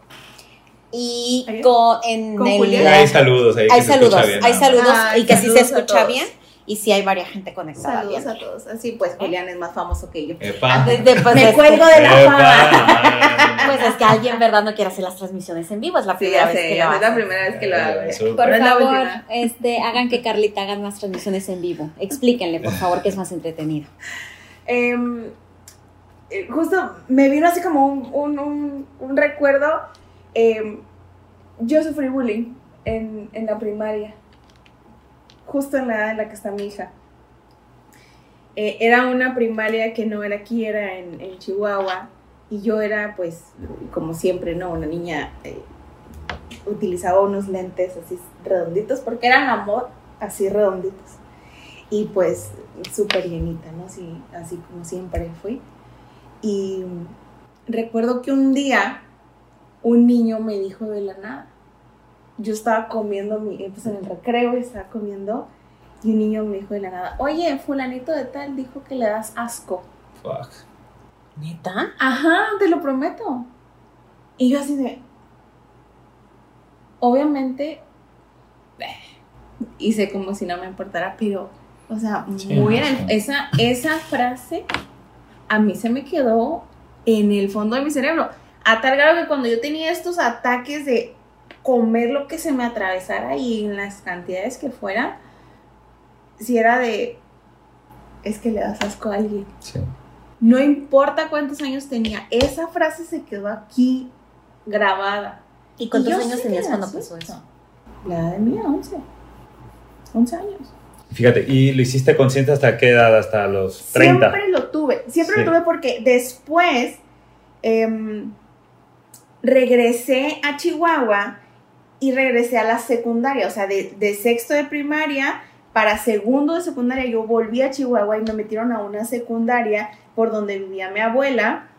Y con, en Con el-. Hay saludos ahí. hay saludos, bien, hay saludos Ay, y que sí se escucha todos. bien y sí hay varias gente conectada Saludos bien. a todos. Así pues, Julián es más famoso que yo. Epa. De- de- pues, Me es cuelgo de la Epa. fama. [laughs] Pues es que alguien, ¿verdad? No quiere hacer las transmisiones en vivo, es la primera vez sé, que lo es la primera vez que lo hago. Eh, Por favor, este, hagan que Carlita haga más transmisiones en vivo. Explíquenle, por favor, que es más entretenido. Em, eh, justo me vino así como un, un- un- un recuerdo. em, yo sufrí bullying en, en la primaria, justo en la edad en la que está mi hija. Eh, era una primaria que no era aquí, era en, en Chihuahua. Y yo era, pues, como siempre, ¿no? Una niña. eh, utilizaba unos lentes así redonditos, porque eran amor, así redonditos. Y pues, súper llenita, ¿no? Así, así como siempre fui. Y recuerdo que un día un niño me dijo de la nada. Yo estaba comiendo, mi, pues en el recreo estaba comiendo y un niño me dijo de la nada, oye, fulanito de tal dijo que le das asco. Fuck. ¿Neta? Ajá, te lo prometo. Y yo así de... Obviamente, eh, hice como si no me importara, pero, o sea, Sí, muy no, sí. esa, esa frase a mí se me quedó en el fondo de mi cerebro. A tal grado que cuando yo tenía estos ataques de comer lo que se me atravesara y en las cantidades que fuera, si era de, es que le das asco a alguien. Sí. No importa cuántos años tenía, esa frase se quedó aquí grabada. ¿Y cuántos años tenías cuando pasó eso? La edad de mía, 11. 11 años. Fíjate, ¿y lo hiciste consciente hasta qué edad? Hasta los 30. Siempre lo tuve, siempre Sí. lo tuve porque después em, regresé a Chihuahua y regresé a la secundaria, o sea, de, sexto de primaria para segundo de secundaria yo volví a Chihuahua y me metieron a una secundaria por donde vivía mi abuela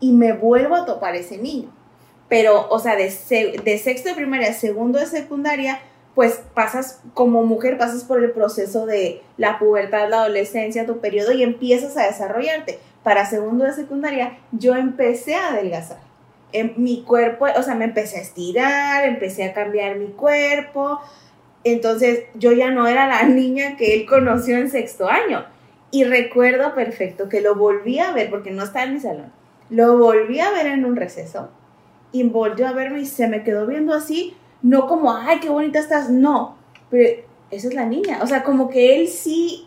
y me vuelvo a topar ese niño. Pero, o sea, de, de sexto de primaria a segundo de secundaria, pues pasas, como mujer, pasas por el proceso de la pubertad, la adolescencia, tu periodo y empiezas a desarrollarte. Para segundo de secundaria, yo empecé a adelgazar. En mi cuerpo, o sea, me empecé a estirar, empecé a cambiar mi cuerpo. Entonces, yo ya no era la [laughs] niña que él conoció en sexto año. Y recuerdo perfecto que lo volví a ver, porque no estaba en mi salón. Lo volví a ver en un receso y volvió a verme y se me quedó viendo así, no como, ay, qué bonita estás, no, pero esa es la niña, o sea, como que él sí,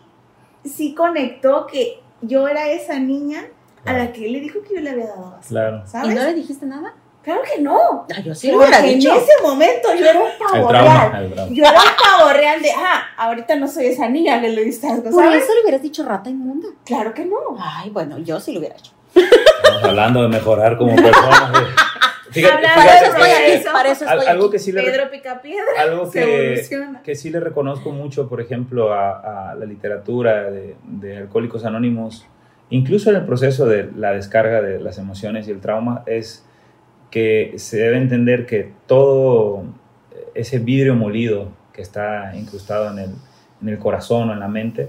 sí conectó que yo era esa niña a la que él le dijo que yo le había dado así, Claro. ¿Y ¿sabes? no le dijiste nada? Claro que no. Ah, yo sí lo hubiera en dicho. ese momento yo era un El pavo trauma. real. Yo era un pavo real de, ah, ahorita no soy esa niña que le diste algo, eso le hubieras dicho rata inmunda. Claro que no. Ay, bueno, yo sí lo hubiera hecho. Estamos hablando de mejorar como personas. [laughs] Fíjate, Para fíjate eso de estoy que- aquí, para eso al- estoy algo aquí. que sí le, Pedro Picapiedra algo se que, sí le reconozco mucho, por ejemplo, a, a la literatura de, de Alcohólicos Anónimos, incluso en el proceso de la descarga de las emociones y el trauma, es que se debe entender que todo ese vidrio molido que está incrustado en el, en el corazón o en la mente,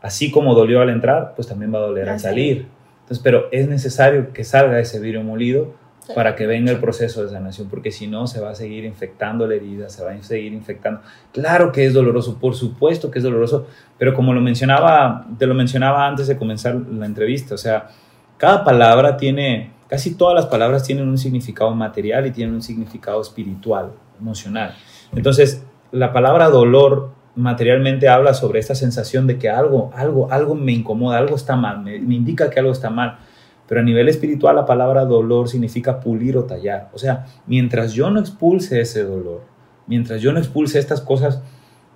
así como dolió al entrar, pues también va a doler al Al salir. Entonces, pero es necesario que salga ese vidrio molido Sí. para que venga el proceso de sanación, porque si no se va a seguir infectando la herida, se va a seguir infectando. Claro que es doloroso, por supuesto que es doloroso, pero como lo mencionaba, te lo mencionaba antes de comenzar la entrevista, o sea, cada palabra tiene, casi todas las palabras tienen un significado material y tienen un significado espiritual, emocional. Entonces, la palabra dolor materialmente habla sobre esta sensación de que algo, algo, algo me incomoda, algo está mal, me, me indica que algo está mal. Pero a nivel espiritual la palabra dolor significa pulir o tallar. O sea, mientras yo no expulse ese dolor, mientras yo no expulse estas cosas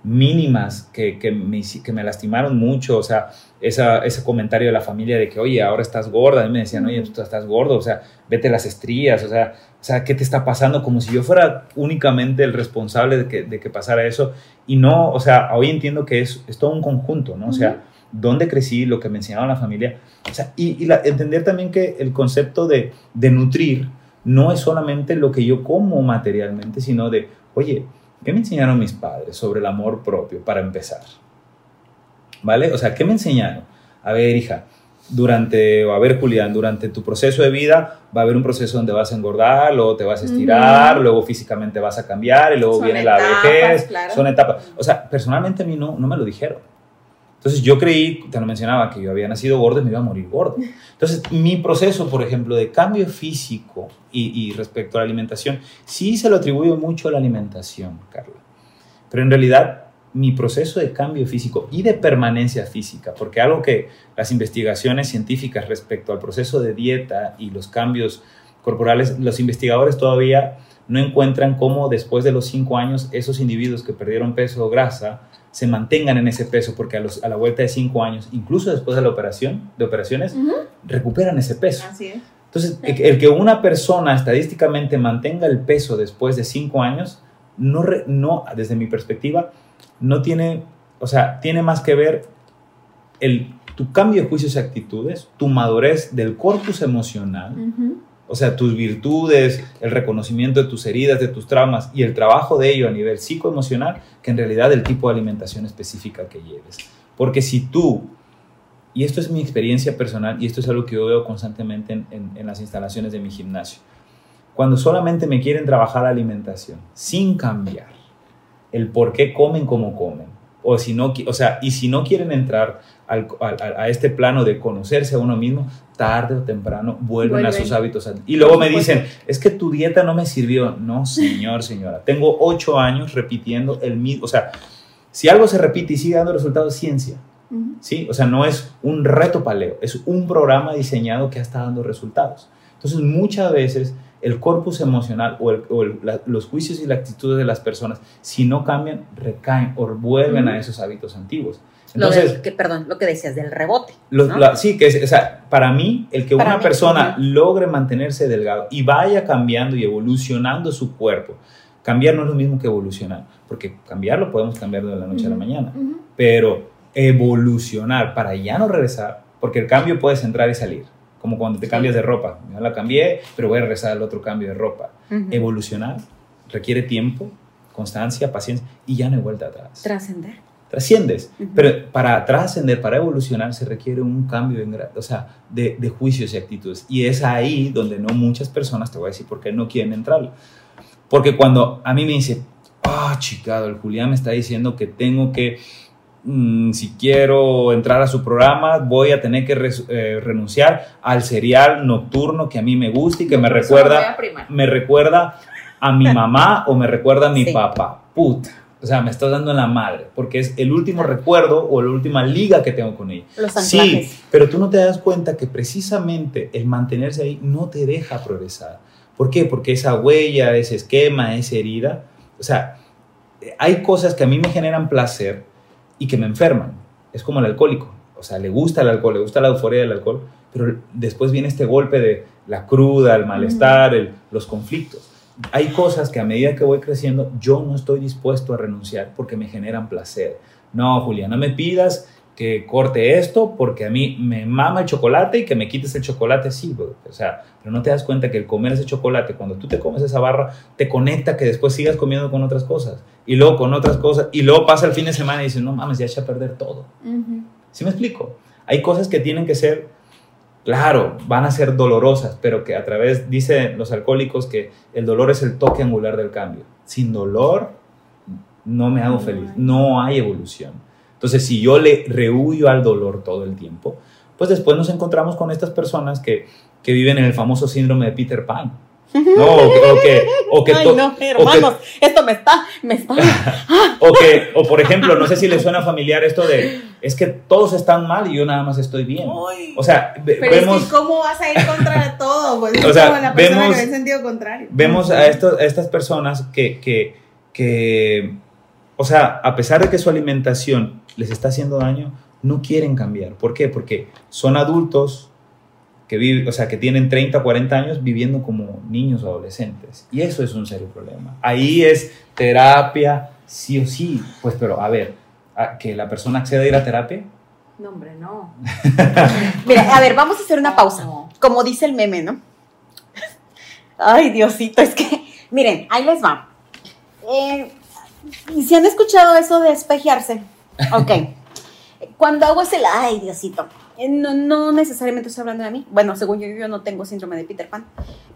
mínimas que, que, me, que me lastimaron mucho, o sea, esa, ese comentario de la familia de que, oye, ahora estás gorda, y me decían, oye, tú estás gordo, o sea, vete las estrías, o sea, o sea, ¿qué te está pasando? Como si yo fuera únicamente el responsable de que, de que pasara eso. Y no, o sea, hoy entiendo que es, es todo un conjunto, ¿no? O sea, dónde crecí, lo que me enseñaba la familia. O sea, y, y la- entender también que el concepto de, de nutrir no es solamente lo que yo como materialmente, sino de, oye, ¿qué me enseñaron mis padres sobre el amor propio para empezar? ¿Vale? O sea, ¿qué me enseñaron? A ver, hija, durante, o a ver, Julián, durante tu proceso de vida va a haber un proceso donde vas a engordar, luego te vas a estirar, luego físicamente vas a cambiar y luego Son viene la etapas, vejez, claro. son etapas. O sea, personalmente a mí no, no me lo dijeron. Entonces yo creí, te lo mencionaba, que yo había nacido gordo y me iba a morir gordo. Entonces mi proceso, por ejemplo, de cambio físico y, y respecto a la alimentación, sí se lo atribuyo mucho a la alimentación, Carla. Pero en realidad mi proceso de cambio físico y de permanencia física, porque algo que las investigaciones científicas respecto al proceso de dieta y los cambios corporales, los investigadores todavía no encuentran cómo después de los cinco años esos individuos que perdieron peso o grasa se mantengan en ese peso, porque a, los- a la vuelta de cinco años, incluso después de la operación, de operaciones, recuperan ese peso. Así es. Entonces, el que- el que una persona estadísticamente mantenga el peso después de cinco años, no, re- no, desde mi perspectiva, no tiene, o sea, tiene más que ver el, tu cambio de juicios y actitudes, tu madurez del corpus emocional, Ujú. O sea, tus virtudes, el reconocimiento de tus heridas, de tus traumas y el trabajo de ello a nivel psicoemocional, que en realidad el tipo de alimentación específica que lleves. Porque si tú, y esto es mi experiencia personal y esto es algo que yo veo constantemente en, las instalaciones de mi gimnasio, cuando solamente me quieren trabajar la alimentación sin cambiar el por qué comen como comen, o, si no, o sea, y si no quieren entrar al- al- a, este plano de conocerse a uno mismo, tarde o temprano vuelven, a sus hábitos. Y luego me dicen, es que tu dieta no me sirvió. No, señor, señora. Tengo ocho años repitiendo el mismo. O sea, si algo se repite y sigue dando resultados, es ciencia. ¿sí? O sea, no es un reto paleo, es un programa diseñado que está dando resultados. Entonces, muchas veces el corpus emocional o, el- o el- la- los juicios y las actitudes de las personas, si no cambian, recaen o vuelven a esos hábitos antiguos. Lo Entonces, del- que, perdón, lo que decías del rebote. los- ¿no? la- sí, que es, o sea, para mí, el que Para una mí, persona logre mantenerse delgado y vaya cambiando y evolucionando su cuerpo, cambiar no es lo mismo que evolucionar, porque cambiar lo podemos cambiar de la noche a la mañana, pero evolucionar para ya no regresar, porque el cambio puedes entrar y salir, como cuando te cambias de ropa, ya la cambié, pero voy a regresar al otro cambio de ropa. Evolucionar requiere tiempo, constancia, paciencia y ya no hay vuelta atrás. Trascender. Trasciendes, Ujú. pero para trascender, para evolucionar, se requiere un cambio en gra- o sea, de, de juicios y actitudes. Y es ahí donde no muchas personas, te voy a decir por qué no quieren entrar. Porque cuando a mí me dice, ah, chicado, el Julián me está diciendo que tengo que, mm, si quiero entrar a su programa, voy a tener que eh, renunciar al serial nocturno que a mí me gusta y que me voy recuerda me recuerda a mi mamá o me recuerda a mi Sí. papá. Puta. O sea, me estás dando en la madre, porque es el último recuerdo o la última liga que tengo con ella. Los Sí, anclajes. pero tú no te das cuenta que precisamente el mantenerse ahí no te deja progresar. ¿Por qué? Porque esa huella, ese esquema, esa herida, o sea, hay cosas que a mí me generan placer y que me enferman. Es como el alcohólico. O sea, le gusta el alcohol, le gusta la euforia del alcohol, pero después viene este golpe de la cruda, el malestar, el- los conflictos. Hay cosas que a medida que voy creciendo yo no estoy dispuesto a renunciar porque me generan placer. No, Julia, no me pidas que corte esto porque a mí me mama el chocolate y que me quites el chocolate sí, bro. o sea, pero no te das cuenta que el comer ese chocolate, cuando tú te comes esa barra, te conecta que después sigas comiendo con otras cosas y luego con otras cosas y luego pasa el fin de semana y dices, no mames, ya eché a perder todo. Ujú. ¿Sí me explico? Hay cosas que tienen que ser, claro, van a ser dolorosas, pero que a través, dicen los alcohólicos, que el dolor es el toque angular del cambio. Sin dolor, no me hago feliz, no hay evolución. Entonces, si yo le rehuyo al dolor todo el tiempo, pues después nos encontramos con estas personas que, que viven en el famoso síndrome de Peter Pan. ¿No? O que, o que, o que Ay, no, hermanos, esto me está, me está. [laughs] o que, o por ejemplo, no sé si les suena familiar esto de, es que todos están mal y yo nada más estoy bien. O sea, Pero vemos, es que ¿cómo vas a ir contra [laughs] todo? Pues es O sea, como la persona vemos- que ve en sentido contrario. vemos a, estos- a estas personas que, que, que, o sea, a pesar de que su alimentación les está haciendo daño, no quieren cambiar. ¿Por qué? Porque son adultos que viven, o sea, que tienen 30, 40 años viviendo como niños o adolescentes. Y eso es un serio problema. Ahí es terapia, sí o sí. Pues, pero a ver, a- que la persona acceda a ir a terapia, No, hombre, no. [laughs] Mira, a ver, vamos a hacer una pausa. Como dice el meme, ¿no? Ay, Diosito, es que, miren, ahí les va. Eh, si han escuchado eso de espejearse, ok. Cuando hago ese, ay, Diosito, no, no necesariamente estoy hablando de mí. Bueno, según yo, yo no tengo síndrome de Peter Pan.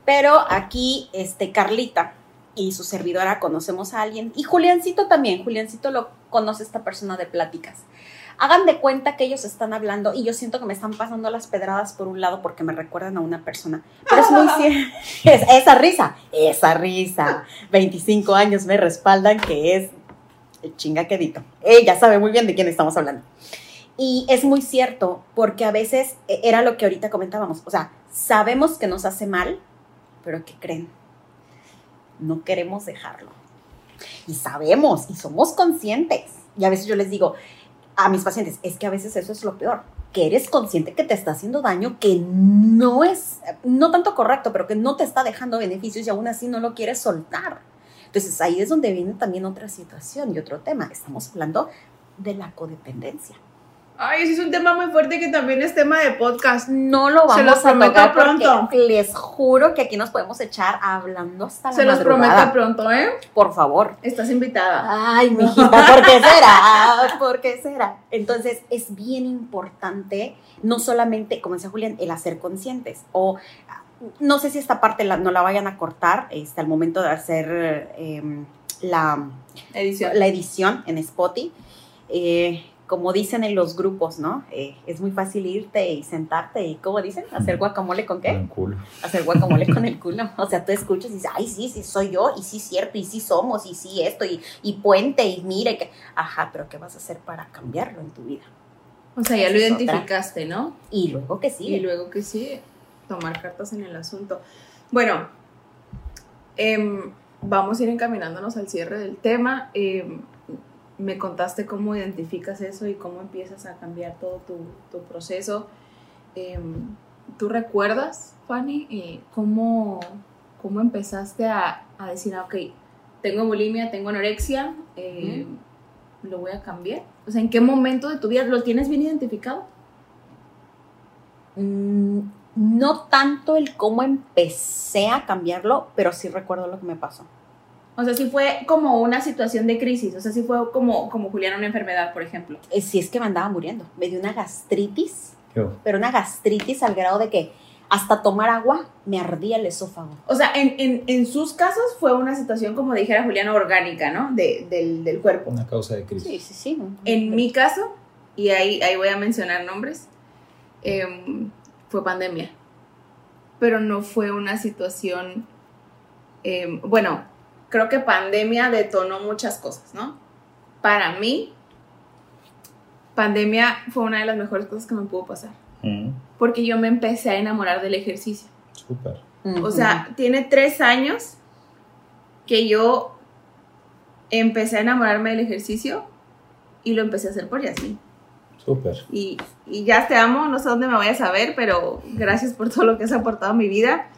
Pero aquí, este, Carlita y su servidora conocemos a alguien. Y Juliancito también. Juliancito lo conoce esta persona de pláticas. Hagan de cuenta que ellos están hablando y yo siento que me están pasando las pedradas por un lado porque me recuerdan a una persona. Pero es muy [laughs] cierto. Es, esa risa, esa risa. 25 años me respaldan que es el chingaquedito. Ella sabe muy bien de quién estamos hablando. Y es muy cierto, porque a veces eh, era lo que ahorita comentábamos. O sea, sabemos que nos hace mal, pero ¿qué creen? No queremos dejarlo. Y sabemos, y somos conscientes. Y a veces yo les digo a mis pacientes, es que a veces eso es lo peor, que eres consciente que te está haciendo daño, que no es, no tanto correcto, pero que no te está dejando beneficios y aún así no lo quieres soltar. Entonces ahí es donde viene también otra situación y otro tema. Estamos hablando de la codependencia. Ay, ese es un tema muy fuerte que también es tema de podcast. No lo Se vamos los a tocar pronto. les juro que aquí nos podemos echar hablando hasta la Se los prometo pronto, ¿eh? Por favor. Estás invitada. Ay, mijita, ¿por qué [laughs] será? ¿Por qué será? Entonces, es bien importante, no solamente, como decía Julián, el hacer conscientes. O no sé si esta parte la- no la vayan a cortar este, al momento de hacer eh, la, Edición. la edición en Spotify. Eh, como dicen en los grupos, ¿no? Eh, es muy fácil irte y sentarte y, ¿cómo dicen? Hacer guacamole con qué? Con culo. hacer guacamole con el [laughs] culo. O sea, tú escuchas y dices, ay, sí, sí, soy yo, y sí, cierto, y sí somos, y sí, esto, y, y puente, y mire que. Ajá, pero ¿qué vas a hacer para cambiarlo en tu vida? O sea, ya lo otra. identificaste, ¿no? Y luego que sí. Y luego que sí, tomar cartas en el asunto. Bueno, em, vamos a ir encaminándonos al cierre del tema. Em, me contaste cómo identificas eso y cómo empiezas a cambiar todo tu, tu proceso. Em, ¿Tú recuerdas, Fanny, eh, cómo, cómo empezaste a, a decir, ah, ok, tengo bulimia, tengo anorexia, eh, lo voy a cambiar? O sea, ¿en qué momento de tu vida lo tienes bien identificado? Mm, no tanto el cómo empecé a cambiarlo, pero sí recuerdo lo que me pasó. O sea, sí fue como una situación de crisis, o sea, sí fue como, como Julián una enfermedad, por ejemplo. Eh, sí es que me andaba muriendo. Me dio una gastritis, pero una gastritis al grado de que hasta tomar agua me ardía el esófago. O sea, en, en, en sus casos fue una situación, como dijera Julián, orgánica, ¿no? De- del, del cuerpo. Una causa de crisis. Sí, sí, sí. En mi caso, y ahí, ahí voy a mencionar nombres, em, fue pandemia. Pero no fue una situación, em, bueno, creo que pandemia detonó muchas cosas, ¿no? Para mí, pandemia fue una de las mejores cosas que me pudo pasar. Mm, Porque yo me empecé a enamorar del ejercicio. Súper. O sea, tiene tres años que yo empecé a enamorarme del ejercicio y lo empecé a hacer por Yasmin. Súper. Y, y ya te amo, no sé dónde me vayas a ver, pero gracias por todo lo que has aportado a mi vida.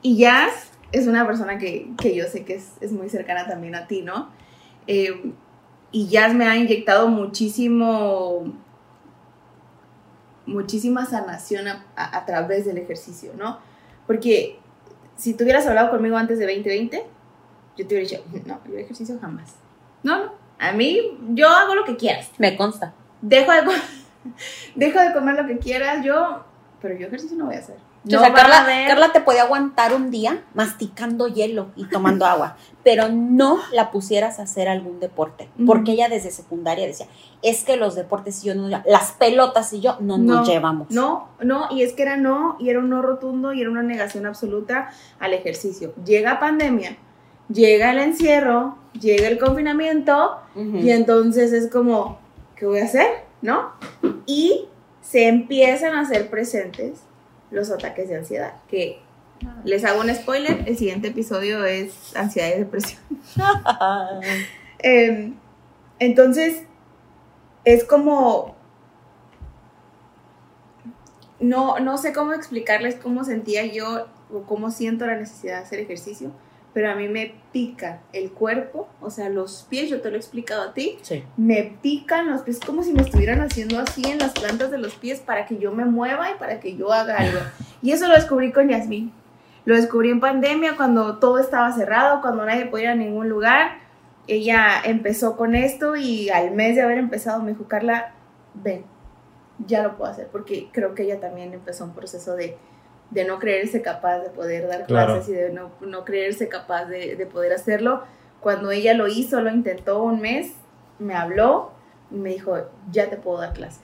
Y Jazz es una persona que, que yo sé que es, es muy cercana también a ti, ¿no? Eh, y Jazz me ha inyectado muchísimo, muchísima sanación a, a- a través del ejercicio, ¿no? Porque si tú hubieras hablado conmigo antes de 2020, yo te hubiera dicho, no, yo ejercicio jamás. No, no, a mí yo hago lo que quieras Me consta. dejo de, [laughs] dejo de comer lo que quieras, yo, pero yo ejercicio no voy a hacer. O No sea, van a Carla, Carla te puede aguantar un día masticando hielo y tomando agua, [laughs] pero no la pusieras a hacer algún deporte, porque ella desde secundaria decía, es que los deportes y yo no, las pelotas y yo no, nos No, llevamos. No, no, y es que era no, y era un no rotundo, y era una negación absoluta al ejercicio. Llega pandemia, llega el encierro, llega el confinamiento, y entonces es como, ¿qué voy a hacer? ¿No? Y se empiezan a hacer presentes los ataques de ansiedad, que les hago un spoiler, el siguiente episodio es ansiedad y depresión. [laughs] Eh, entonces, es como... No, no sé cómo explicarles cómo sentía yo o cómo siento la necesidad de hacer ejercicio, pero a mí me pica el cuerpo, o sea, los pies, yo te lo he explicado a ti, Sí. me pican los pies como si me estuvieran haciendo así en las plantas de los pies para que yo me mueva y para que yo haga algo. Y eso lo descubrí con Yasmín. Lo descubrí en pandemia cuando todo estaba cerrado, cuando nadie podía ir a ningún lugar. Ella empezó con esto y al mes de haber empezado me dijo, Carla, ven, ya lo puedo hacer, porque creo que ella también empezó un proceso de, de no creerse capaz de poder dar Claro. clases y de no, no creerse capaz de, de poder hacerlo. Cuando ella lo hizo, lo intentó un mes, me habló y me dijo, ya te puedo dar clases.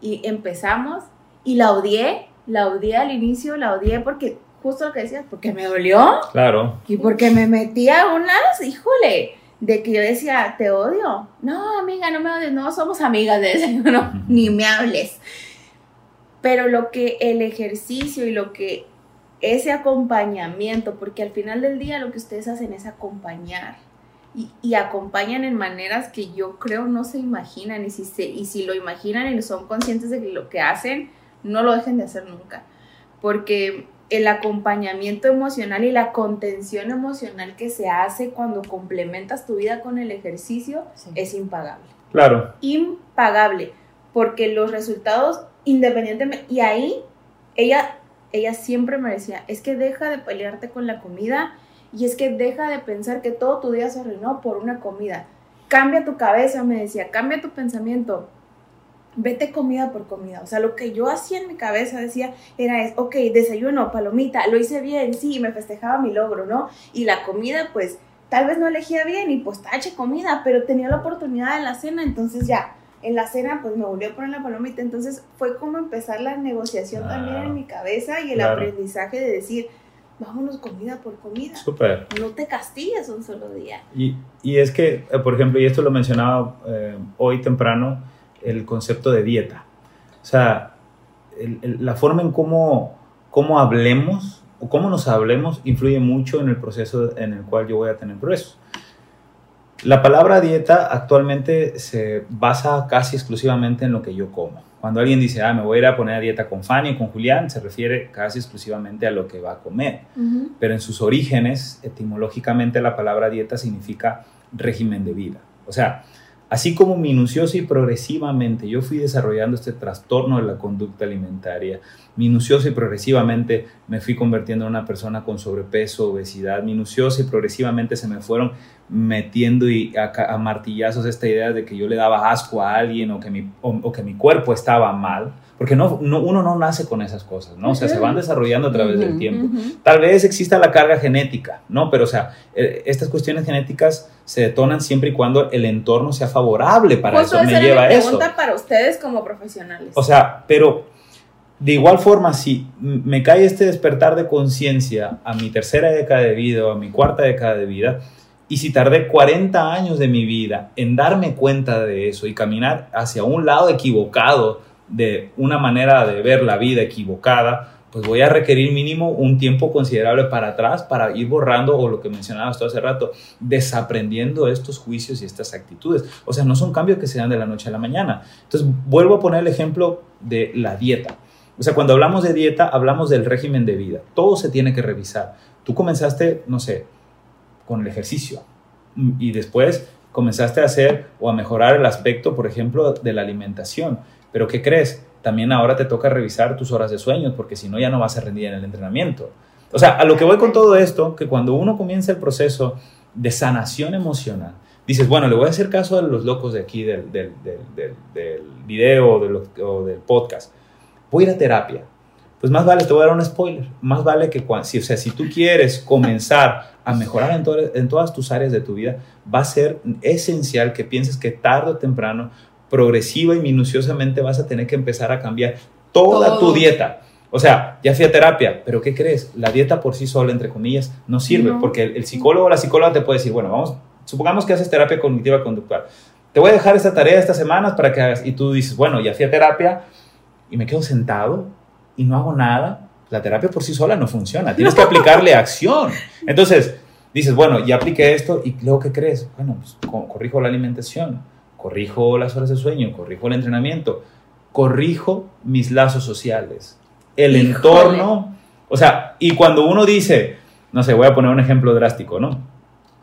Y empezamos y la odié, la odié al inicio, la odié porque, justo lo que decías, porque me dolió Claro. y porque me metía unas, híjole, de que yo decía, te odio. No, amiga, no me odies, no somos amigas de eso, [laughs] no, ni me hables. Pero lo que el ejercicio y lo que ese acompañamiento, porque al final del día lo que ustedes hacen es acompañar. Y, y acompañan en maneras que yo creo no se imaginan. Y si, se, y si lo imaginan y son conscientes de que lo que hacen, no lo dejen de hacer nunca. Porque el acompañamiento emocional y la contención emocional que se hace cuando complementas tu vida con el ejercicio Sí. es impagable. Claro. Impagable. Porque los resultados, independientemente, y ahí ella, ella siempre me decía, es que deja de pelearte con la comida y es que deja de pensar que todo tu día se arruinó por una comida. Cambia tu cabeza, me decía, cambia tu pensamiento. Vete comida por comida. O sea, lo que yo hacía en mi cabeza decía era, es, ok, desayuno, palomita, lo hice bien, sí, me festejaba mi logro, ¿no? Y la comida, pues, tal vez no elegía bien y pues tache comida, pero tenía la oportunidad en la cena, entonces ya, en la cena pues me volvió a poner la palomita, entonces fue como empezar la negociación Claro. también en mi cabeza y el Claro. aprendizaje de decir, vámonos comida por comida, Súper. no te castigues un solo día. Y, y es que, eh, por ejemplo, y esto lo mencionaba eh, hoy temprano, el concepto de dieta. O sea, el- el- la forma en cómo, cómo hablemos o cómo nos hablemos influye mucho en el proceso en el cual yo voy a tener progresos. La palabra dieta actualmente se basa casi exclusivamente en lo que yo como. Cuando alguien dice, ah, me voy a ir a poner a dieta con Fanny y con Julián, se refiere casi exclusivamente a lo que va a comer pero en sus orígenes, etimológicamente, la palabra dieta significa régimen de vida. O sea, así como minucioso y progresivamente yo fui desarrollando este trastorno de la conducta alimentaria, minucioso y progresivamente me fui convirtiendo en una persona con sobrepeso, obesidad, minucioso y progresivamente se me fueron metiendo y a, martillazos esta idea de que yo le daba asco a alguien o que mi, o que mi cuerpo estaba mal, porque no, no, uno no nace con esas cosas, ¿no? O sea, se van desarrollando a través del tiempo. Tal vez exista la carga genética, ¿no? Pero, o sea, eh, estas cuestiones genéticas se detonan siempre y cuando el entorno sea favorable para eso. Me lleva a eso. pregunta para ustedes como profesionales. O sea, pero de igual forma, si me cae este despertar de conciencia a mi tercera década de vida o a mi cuarta década de vida, y si tardé 40 años de mi vida en darme cuenta de eso y caminar hacia un lado equivocado de una manera de ver la vida equivocada, pues voy a requerir mínimo un tiempo considerable para atrás para ir borrando, o lo que mencionabas tú hace rato, desaprendiendo estos juicios y estas actitudes. O sea, no son cambios que se dan de la noche a la mañana. Entonces, vuelvo a poner el ejemplo de la dieta. O sea, cuando hablamos de dieta, hablamos del régimen de vida. Todo se tiene que revisar. Tú comenzaste, no sé, con el ejercicio y después comenzaste a hacer o a mejorar el aspecto, por ejemplo, de la alimentación. Pero ¿qué crees? También ahora te toca revisar tus horas de sueño porque si no ya no vas a rendir en el entrenamiento. O sea, a lo que voy con todo esto, que cuando uno comienza el proceso de sanación emocional, dices, bueno, le voy a hacer caso a los locos de aquí del, del, del, video o del podcast. Voy a ir a terapia. Pues más vale, te voy a dar un spoiler, más vale que cuando, si, o sea, si tú quieres comenzar a mejorar en, to- en todas tus áreas de tu vida, va a ser esencial que pienses que tarde o temprano, progresiva y minuciosamente vas a tener que empezar a cambiar toda Todo. tu dieta. O sea, ya fui a terapia, pero ¿qué crees? La dieta por sí sola, entre comillas, no sirve, No. porque el, el psicólogo o la psicóloga te puede decir, bueno, vamos, supongamos que haces terapia cognitiva conductual. Te voy a dejar esta tarea estas semanas para que hagas, y tú dices, bueno, ya fui a terapia y me quedo sentado y no hago nada. La terapia por sí sola no funciona, tienes que [laughs] aplicarle acción. Entonces, dices, bueno, ya apliqué esto y luego, ¿qué crees? Bueno, pues co- corrijo la alimentación, corrijo las horas de sueño, corrijo el entrenamiento, corrijo mis lazos sociales, el Híjole. entorno. O sea, y cuando uno dice, no sé, voy a poner un ejemplo drástico, ¿no?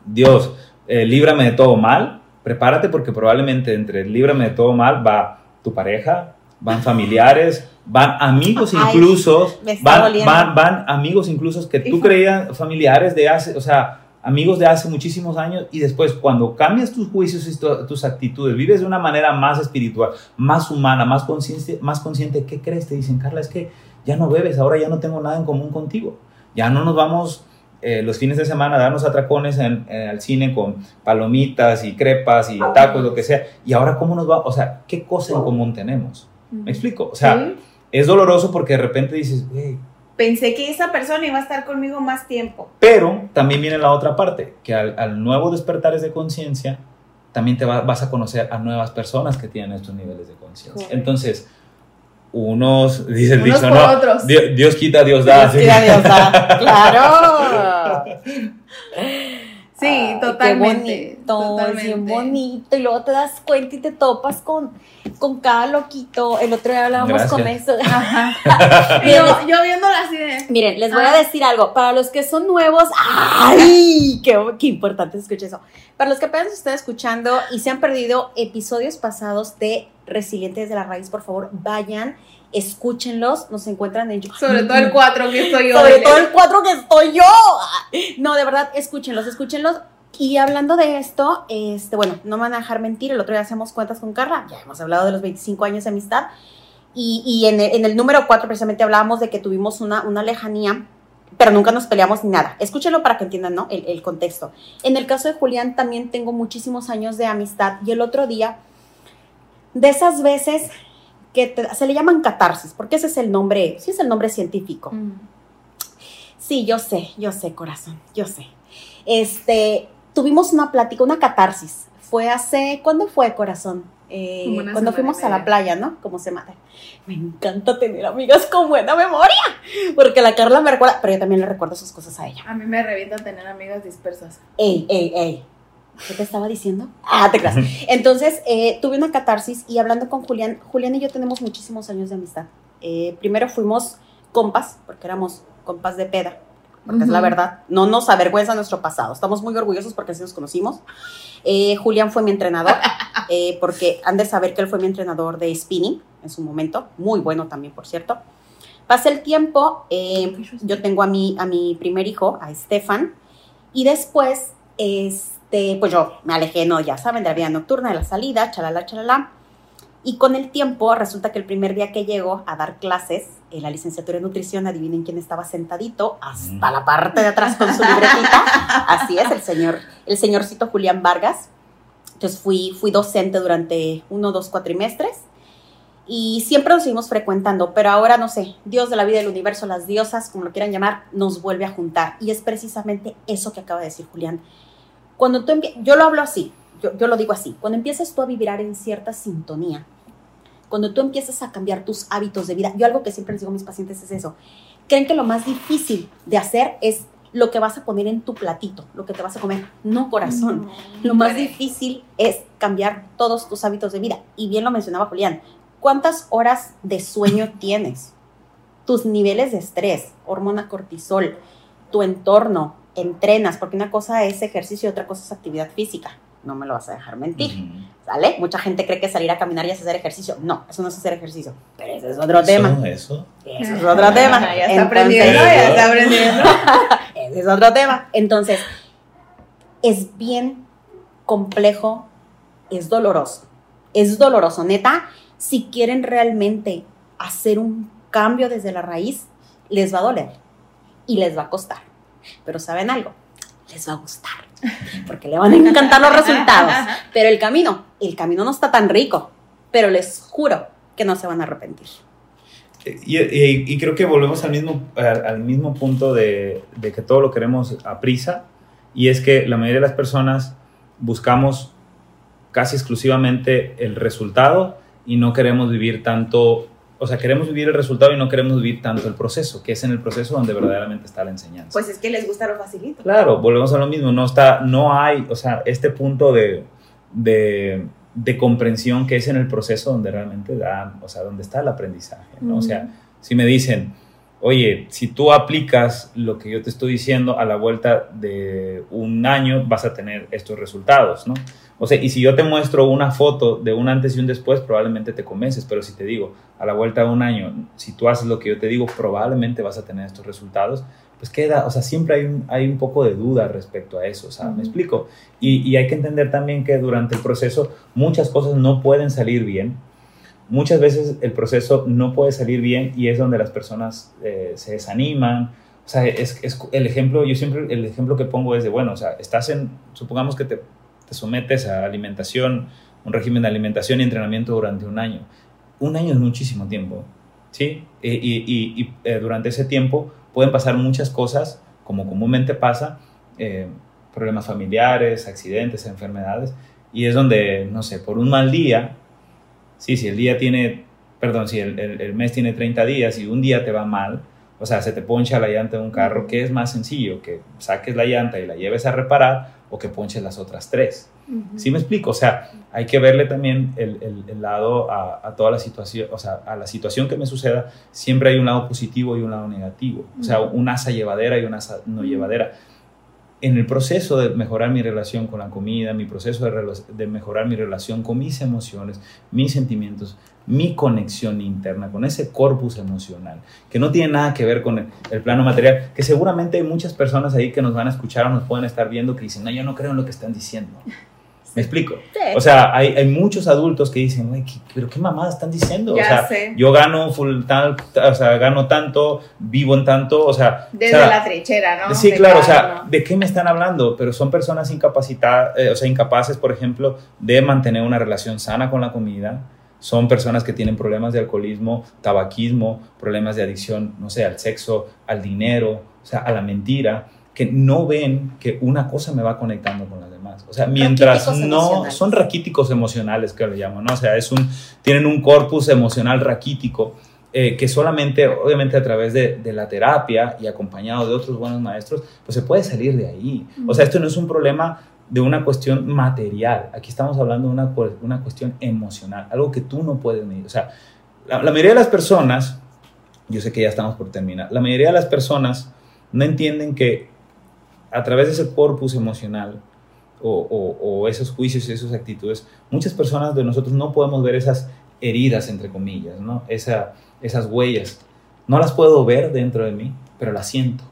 Dios, eh, líbrame de todo mal, prepárate porque probablemente entre líbrame de todo mal va tu pareja, van familiares, van amigos incluso, van, van, van amigos incluso que tú creías familiares de hace, o sea, amigos de hace muchísimos años y después cuando cambias tus juicios y tu- tus actitudes, vives de una manera más espiritual, más humana, más consciente, más consciente, ¿qué crees? Te dicen, Carla, es que ya no bebes, ahora ya no tengo nada en común contigo, ya no nos vamos eh, los fines de semana a darnos atracones en, en el cine con palomitas y crepas y tacos, lo que sea, y ahora cómo nos va, o sea, ¿qué cosa en común tenemos? ¿Me explico? O sea, Sí. es doloroso porque de repente dices, güey, Pensé que esa persona iba a estar conmigo más tiempo. pero también viene la otra parte, que al, al nuevo despertares de conciencia, también te va- vas a conocer a nuevas personas que tienen estos niveles de conciencia. Entonces, unos, dice el Unos dicho, por no, otros. Dios, Dios quita, Dios da. Dios quiera, Dios da. [laughs] Claro. [laughs] Sí, totalmente. Qué bonito, totalmente. es bien bonito. Y luego te das cuenta y te topas con, con cada loquito. El otro día hablábamos Gracias. con eso. Y [laughs] yo, yo viéndola así de. Miren, les voy Ah. a decir algo. Para los que son nuevos, ¡ay! Qué, qué importante se escucha eso. Para los que apenas están escuchando y se han perdido episodios pasados de Resilientes de la Raíz, por favor, vayan, escúchenlos. Nos encuentran en YouTube. Sobre todo el 4 que estoy yo. Sobre dile. todo el 4 que estoy yo. No, de verdad, escúchenlos, escúchenlos. Y hablando de esto, este, bueno, no me van a dejar mentir, el otro día hacemos cuentas con Carla, ya hemos hablado de los 25 años de amistad, y, y en, el, en el número 4 precisamente hablábamos de que tuvimos una, una lejanía, pero nunca nos peleamos ni nada. Escúchenlo para que entiendan ¿no? el, el contexto. En el caso de Julián también tengo muchísimos años de amistad, y el otro día, de esas veces que te- se le llaman catarsis, porque ese es el nombre, sí es el nombre científico. Mm. Sí, yo sé, yo sé, corazón, yo sé. Este, tuvimos una plática, una catarsis. Fue hace, ¿cuándo fue, corazón? Eh, cuando fuimos a la playa, ¿no? Como se mata. Me encanta tener amigas con buena memoria, porque la Carla me recuerda, pero yo también le recuerdo sus cosas a ella. A mí me revienta tener amigas dispersas. Ey, ey, ey. ¿Qué te estaba diciendo? [laughs] Ah, te creas. Entonces, eh, tuve una catarsis y hablando con Julián, Julián y yo tenemos muchísimos años de amistad. Eh, primero fuimos compas, porque éramos compas de peda, porque es la verdad. No nos avergüenza nuestro pasado. Estamos muy orgullosos porque así nos conocimos. Eh, Julián fue mi entrenador, [laughs] eh, porque han de saber que él fue mi entrenador de spinning en su momento. Muy bueno también, por cierto. Pasa el tiempo, eh, yo tengo a mi, a mi primer hijo, a Estefan, y después, este, pues yo me alejé, no, ya saben, de la vida nocturna, de la salida, chalala, chalala. Y con el tiempo, resulta que el primer día que llego a dar clases en la licenciatura en nutrición, adivinen quién estaba sentadito hasta la parte de atrás con su libretita. [laughs] Así es, el señor, el señorcito Julián Vargas. Entonces fui, fui docente durante uno o dos cuatrimestres y siempre nos seguimos frecuentando, pero ahora no sé, Dios de la vida del universo, las diosas, como lo quieran llamar, nos vuelve a juntar. Y es precisamente eso que acaba de decir Julián. Cuando tú yo lo hablo así, yo, yo lo digo así, cuando empiezas tú a vibrar en cierta sintonía, cuando tú empiezas a cambiar tus hábitos de vida, yo algo que siempre les digo a mis pacientes es eso, creen que lo más difícil de hacer es lo que vas a poner en tu platito, lo que te vas a comer, no corazón. Lo más difícil es cambiar todos tus hábitos de vida. Y bien lo mencionaba Julián. ¿Cuántas horas de sueño [laughs] tienes? Tus niveles de estrés, hormona cortisol, tu entorno, entrenas, porque una cosa es ejercicio y otra cosa es actividad física. No me lo vas a dejar mentir, Ujú. ¿sale? Mucha gente cree que salir a caminar y es hacer ejercicio. No, eso no es hacer ejercicio. Pero ese es otro tema. Eso, eso. Eso es otro tema. Ya está Entonces- aprendiendo, ya está aprendiendo. [laughs] ese es otro tema. Entonces, es bien complejo, es doloroso. Es doloroso, neta. Si quieren realmente hacer un cambio desde la raíz, les va a doler y les va a costar. Pero ¿saben algo? Les va a gustar. [laughs] Porque le van a encantar los resultados. Pero el camino, el camino no está tan rico. Pero les juro que no se van a arrepentir. Y, y- y creo que volvemos al mismo, al, al mismo punto de, de que todo lo queremos a prisa, y es que la mayoría de las personas buscamos casi exclusivamente el resultado y no queremos vivir tanto, o sea, queremos vivir el resultado y no queremos vivir tanto el proceso, que es en el proceso donde verdaderamente está la enseñanza. Pues es que les gusta lo facilito. Claro, volvemos a lo mismo, no está, no hay, o sea, este punto de, de, de comprensión que es en el proceso donde realmente da, o sea, donde está el aprendizaje, ¿no? O sea, si me dicen, oye, si tú aplicas lo que yo te estoy diciendo a la vuelta de un año, vas a tener estos resultados, ¿no? O sea, y si yo te muestro una foto de un antes y un después, probablemente te convences, pero si te digo, a la vuelta de un año, si tú haces lo que yo te digo, probablemente vas a tener estos resultados, pues queda, o sea, siempre hay un, hay un poco de duda respecto a eso, o sea, me explico. Y, y hay que entender también que durante el proceso muchas cosas no pueden salir bien, muchas veces el proceso no puede salir bien y es donde las personas eh, se desaniman. O sea, es, es, el ejemplo, yo siempre el ejemplo que pongo es de, bueno, o sea, estás en, supongamos que te, te sometes a alimentación, un régimen de alimentación y entrenamiento durante un año. Un año es muchísimo tiempo, ¿sí? Y, y, y eh, durante ese tiempo pueden pasar muchas cosas, como comúnmente pasa, eh, problemas familiares, accidentes, enfermedades, y es donde, no sé, por un mal día, sí, si el día tiene, perdón, si el, el, el, mes tiene 30 días y un día te va mal, o sea, se te poncha la llanta de un carro, ¿qué es más sencillo? Que saques la llanta y la lleves a reparar o que ponches las otras tres. Uh -huh. ¿Sí me explico? O sea, hay que verle también el, el, el lado a, a, toda la situación, o sea, a la situación que me suceda, siempre hay un lado positivo y un lado negativo. O sea, un asa llevadera y un asa no llevadera en el proceso de mejorar mi relación con la comida, mi proceso de, mejorar mi relación con mis emociones, mis sentimientos, mi conexión interna, con ese corpus emocional, que no tiene nada que ver con el, el, plano material, que seguramente hay muchas personas ahí que nos van a escuchar o nos pueden estar viendo que dicen, no, yo no creo en lo que están diciendo. ¿Me explico? Sí. O sea, hay, hay, muchos adultos que dicen, güey, pero qué mamadas están diciendo. Ya o sea, sé. yo gano full tal, o sea, gano tanto, vivo en tanto, o sea. Desde o sea, la trinchera, ¿no? Sí, de claro, o sea, ¿no? ¿de qué me están hablando? Pero son personas incapacitadas, eh, o sea, incapaces, por ejemplo, de mantener una relación sana con la comida. Son personas que tienen problemas de alcoholismo, tabaquismo, problemas de adicción, no sé, al sexo, al dinero, o sea, a la mentira que no ven que una cosa me va conectando con las demás. O sea, mientras no son raquíticos emocionales que lo llaman, ¿no? O sea, es un tienen un corpus emocional raquítico eh, que solamente, obviamente a través de, de, la terapia y acompañado de otros buenos maestros, pues se puede salir de ahí. O sea, esto no es un problema de una cuestión material. Aquí estamos hablando de una, una cuestión emocional, algo que tú no puedes medir. O sea, la, la mayoría de las personas, yo sé que ya estamos por terminar, la mayoría de las personas no entienden que a través de ese corpus emocional o, o, o, esos juicios y esas actitudes, muchas personas de nosotros no podemos ver esas heridas, entre comillas, ¿no? Esa, esas huellas. No las puedo ver dentro de mí, pero las siento.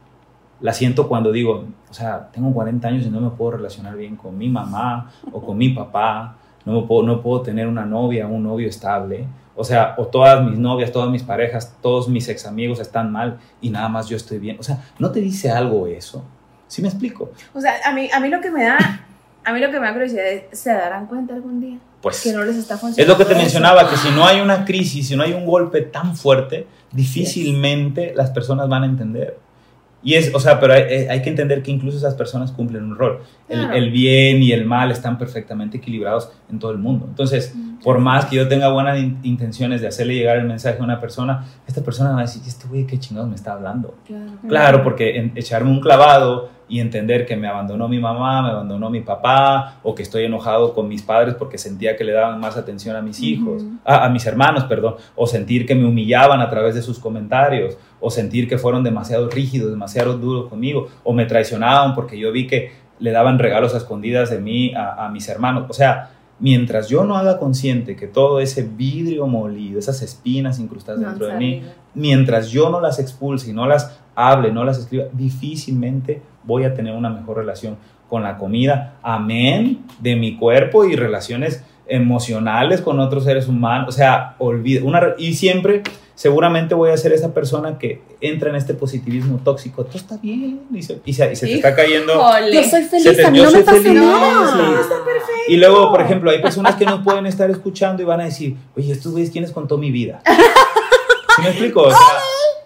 Las siento cuando digo, o sea, tengo 40 años y no me puedo relacionar bien con mi mamá o con mi papá, no puedo, no puedo tener una novia, un novio estable. O sea, o todas mis novias, todas mis parejas, todos mis ex amigos están mal y nada más yo estoy bien. O sea, ¿no te dice algo eso? ¿Sí me explico? O sea, a mí, a mí lo que me da, a mí lo que me da curiosidad es, ¿se darán cuenta algún día? Pues, que no les está funcionando. Es lo que te mencionaba, que si no hay una crisis, si no hay un golpe tan fuerte, difícilmente yes. las personas van a entender. Y es, o sea, pero hay, hay, que entender que incluso esas personas cumplen un rol. Claro. El, el, bien y el mal están perfectamente equilibrados en todo el mundo. Entonces, mm, por más que yo tenga buenas in intenciones de hacerle llegar el mensaje a una persona, esta persona va a decir, este güey, ¿qué chingados me está hablando? Claro, claro porque en, echarme un clavado y entender que me abandonó mi mamá, me abandonó mi papá, o que estoy enojado con mis padres porque sentía que le daban más atención a mis hijos, uh -huh. a, a, mis hermanos, perdón, o sentir que me humillaban a través de sus comentarios, o sentir que fueron demasiado rígidos, demasiado duros conmigo, o me traicionaban porque yo vi que le daban regalos a escondidas de mí a, a mis hermanos. O sea, mientras yo no haga consciente que todo ese vidrio molido, esas espinas incrustadas no, dentro de mí, mientras yo no las expulse y no las hable, no las escriba, difícilmente voy a tener una mejor relación con la comida. Amén de mi cuerpo y relaciones emocionales con otros seres humanos. O sea, olvida. Una, y siempre, seguramente voy a ser esa persona que entra en este positivismo tóxico. Todo está bien. Y se, y se, y se te está cayendo. Yo soy feliz, te, a mí no me pasa feliz, nada. Sí. Está perfecto. Y luego, por ejemplo, hay personas que no pueden estar escuchando y van a decir, oye, estos güeyes, ¿quiénes contó mi vida? [laughs] ¿Sí me explico? O sea,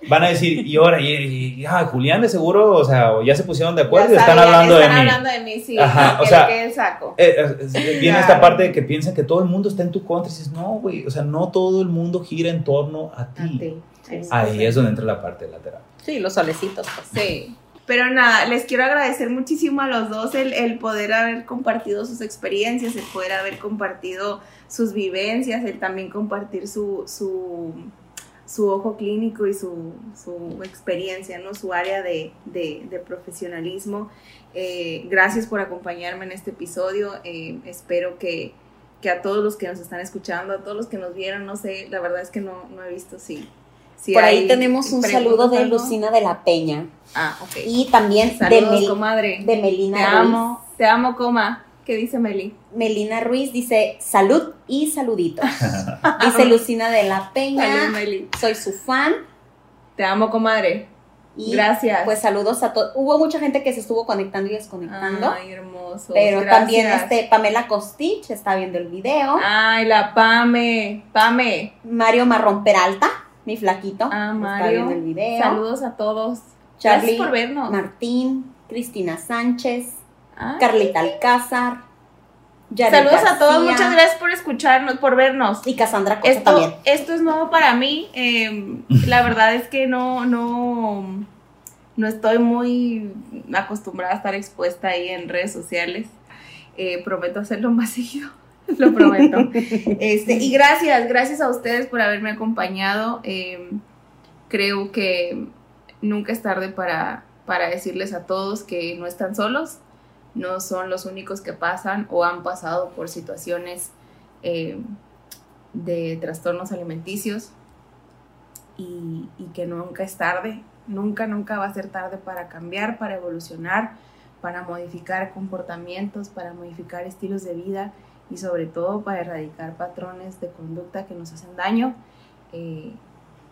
van a decir, y ahora, y, y ah, Julián de seguro, o sea, ya se pusieron de acuerdo y están hablando están de mí. hablando de mí, sí. Ajá, que, o sea, que el saco. Eh, eh, viene claro. esta parte de que piensan que todo el mundo está en tu contra y dices, no, güey, o sea, no todo el mundo gira en torno a ti. A ti. Sí, Ahí sí. es donde entra la parte de la terapia. Sí, los solecitos. Pues. Sí. Pero nada, les quiero agradecer muchísimo a los dos el, el, poder haber compartido sus experiencias, el poder haber compartido sus vivencias, el también compartir su, su su ojo clínico y su, su experiencia, ¿no? Su área de, de, de profesionalismo. Eh, gracias por acompañarme en este episodio. Eh, espero que, que, a todos los que nos están escuchando, a todos los que nos vieron, no sé, la verdad es que no, no he visto si... si por ahí tenemos un saludo de Lucina de la Peña. Ah, ok. Y también Saludos, de, Mel comadre. de Melina Te Ruiz. amo, te amo, coma. ¿Qué dice Meli? Melina Ruiz dice salud y saluditos. [laughs] dice Lucina de la Peña. Salud, Meli. Soy su fan. Te amo, comadre. Y Gracias. Pues saludos a todos. Hubo mucha gente que se estuvo conectando y desconectando. Ay, hermoso. pero también este Pamela Costich está viendo el video. Ay, la Pame. Pame. Mario Marrón Peralta, mi flaquito, Ah, está Mario. viendo el video. Saludos a todos. Charlie Gracias por vernos. Martín, Cristina Sánchez, Ay. Carlita Alcázar, Yaret Saludos a todos, muchas gracias por escucharnos, por vernos. Y Cassandra Cosa Esto, también. esto es nuevo para mí. eh, [laughs] la verdad es que no, no, no estoy muy acostumbrada a estar expuesta ahí en redes sociales. Eh, prometo hacerlo más [laughs] seguido. Lo prometo. [laughs] Este, y gracias, gracias a ustedes por haberme acompañado. Eh, creo que nunca es tarde para, para decirles a todos que no están solos, no son los únicos que pasan o han pasado por situaciones eh, de trastornos alimenticios y, que nunca es tarde, nunca, nunca va a ser tarde para cambiar, para evolucionar, para modificar comportamientos, para modificar estilos de vida y sobre todo para erradicar patrones de conducta que nos hacen daño. Eh,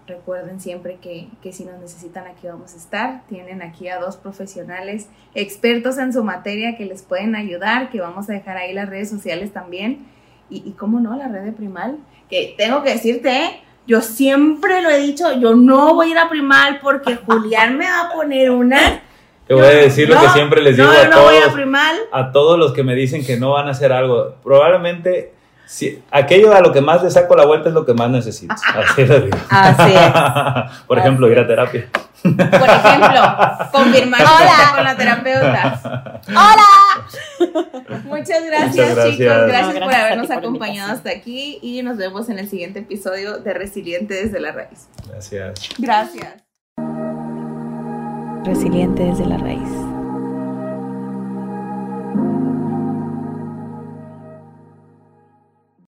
recuerden siempre que, que, si nos necesitan aquí vamos a estar. Tienen aquí a dos profesionales expertos en su materia que les pueden ayudar, que vamos a dejar ahí las redes sociales también. Y, y cómo no, la red de Primal, que tengo que decirte, ¿eh? yo siempre lo he dicho, yo no voy a ir a Primal porque [laughs] Julián me va a poner una... Te voy a decir lo que siempre les digo no, a no todos. voy a Primal. a todos los que me dicen que no van a hacer algo. Probablemente si, aquello a lo que más le saco la vuelta es lo que más necesito. [laughs] Así lo digo. Así es. [laughs] Por ejemplo, ir a terapia. Por ejemplo, confirmar [laughs] Hola. con la terapeuta. ¡Hola! Muchas gracias, Muchas gracias. chicos. Gracias, No, gracias por habernos por acompañado hasta aquí y nos vemos en el siguiente episodio de Resiliente desde la raíz. Gracias. Gracias. Resiliente desde la raíz.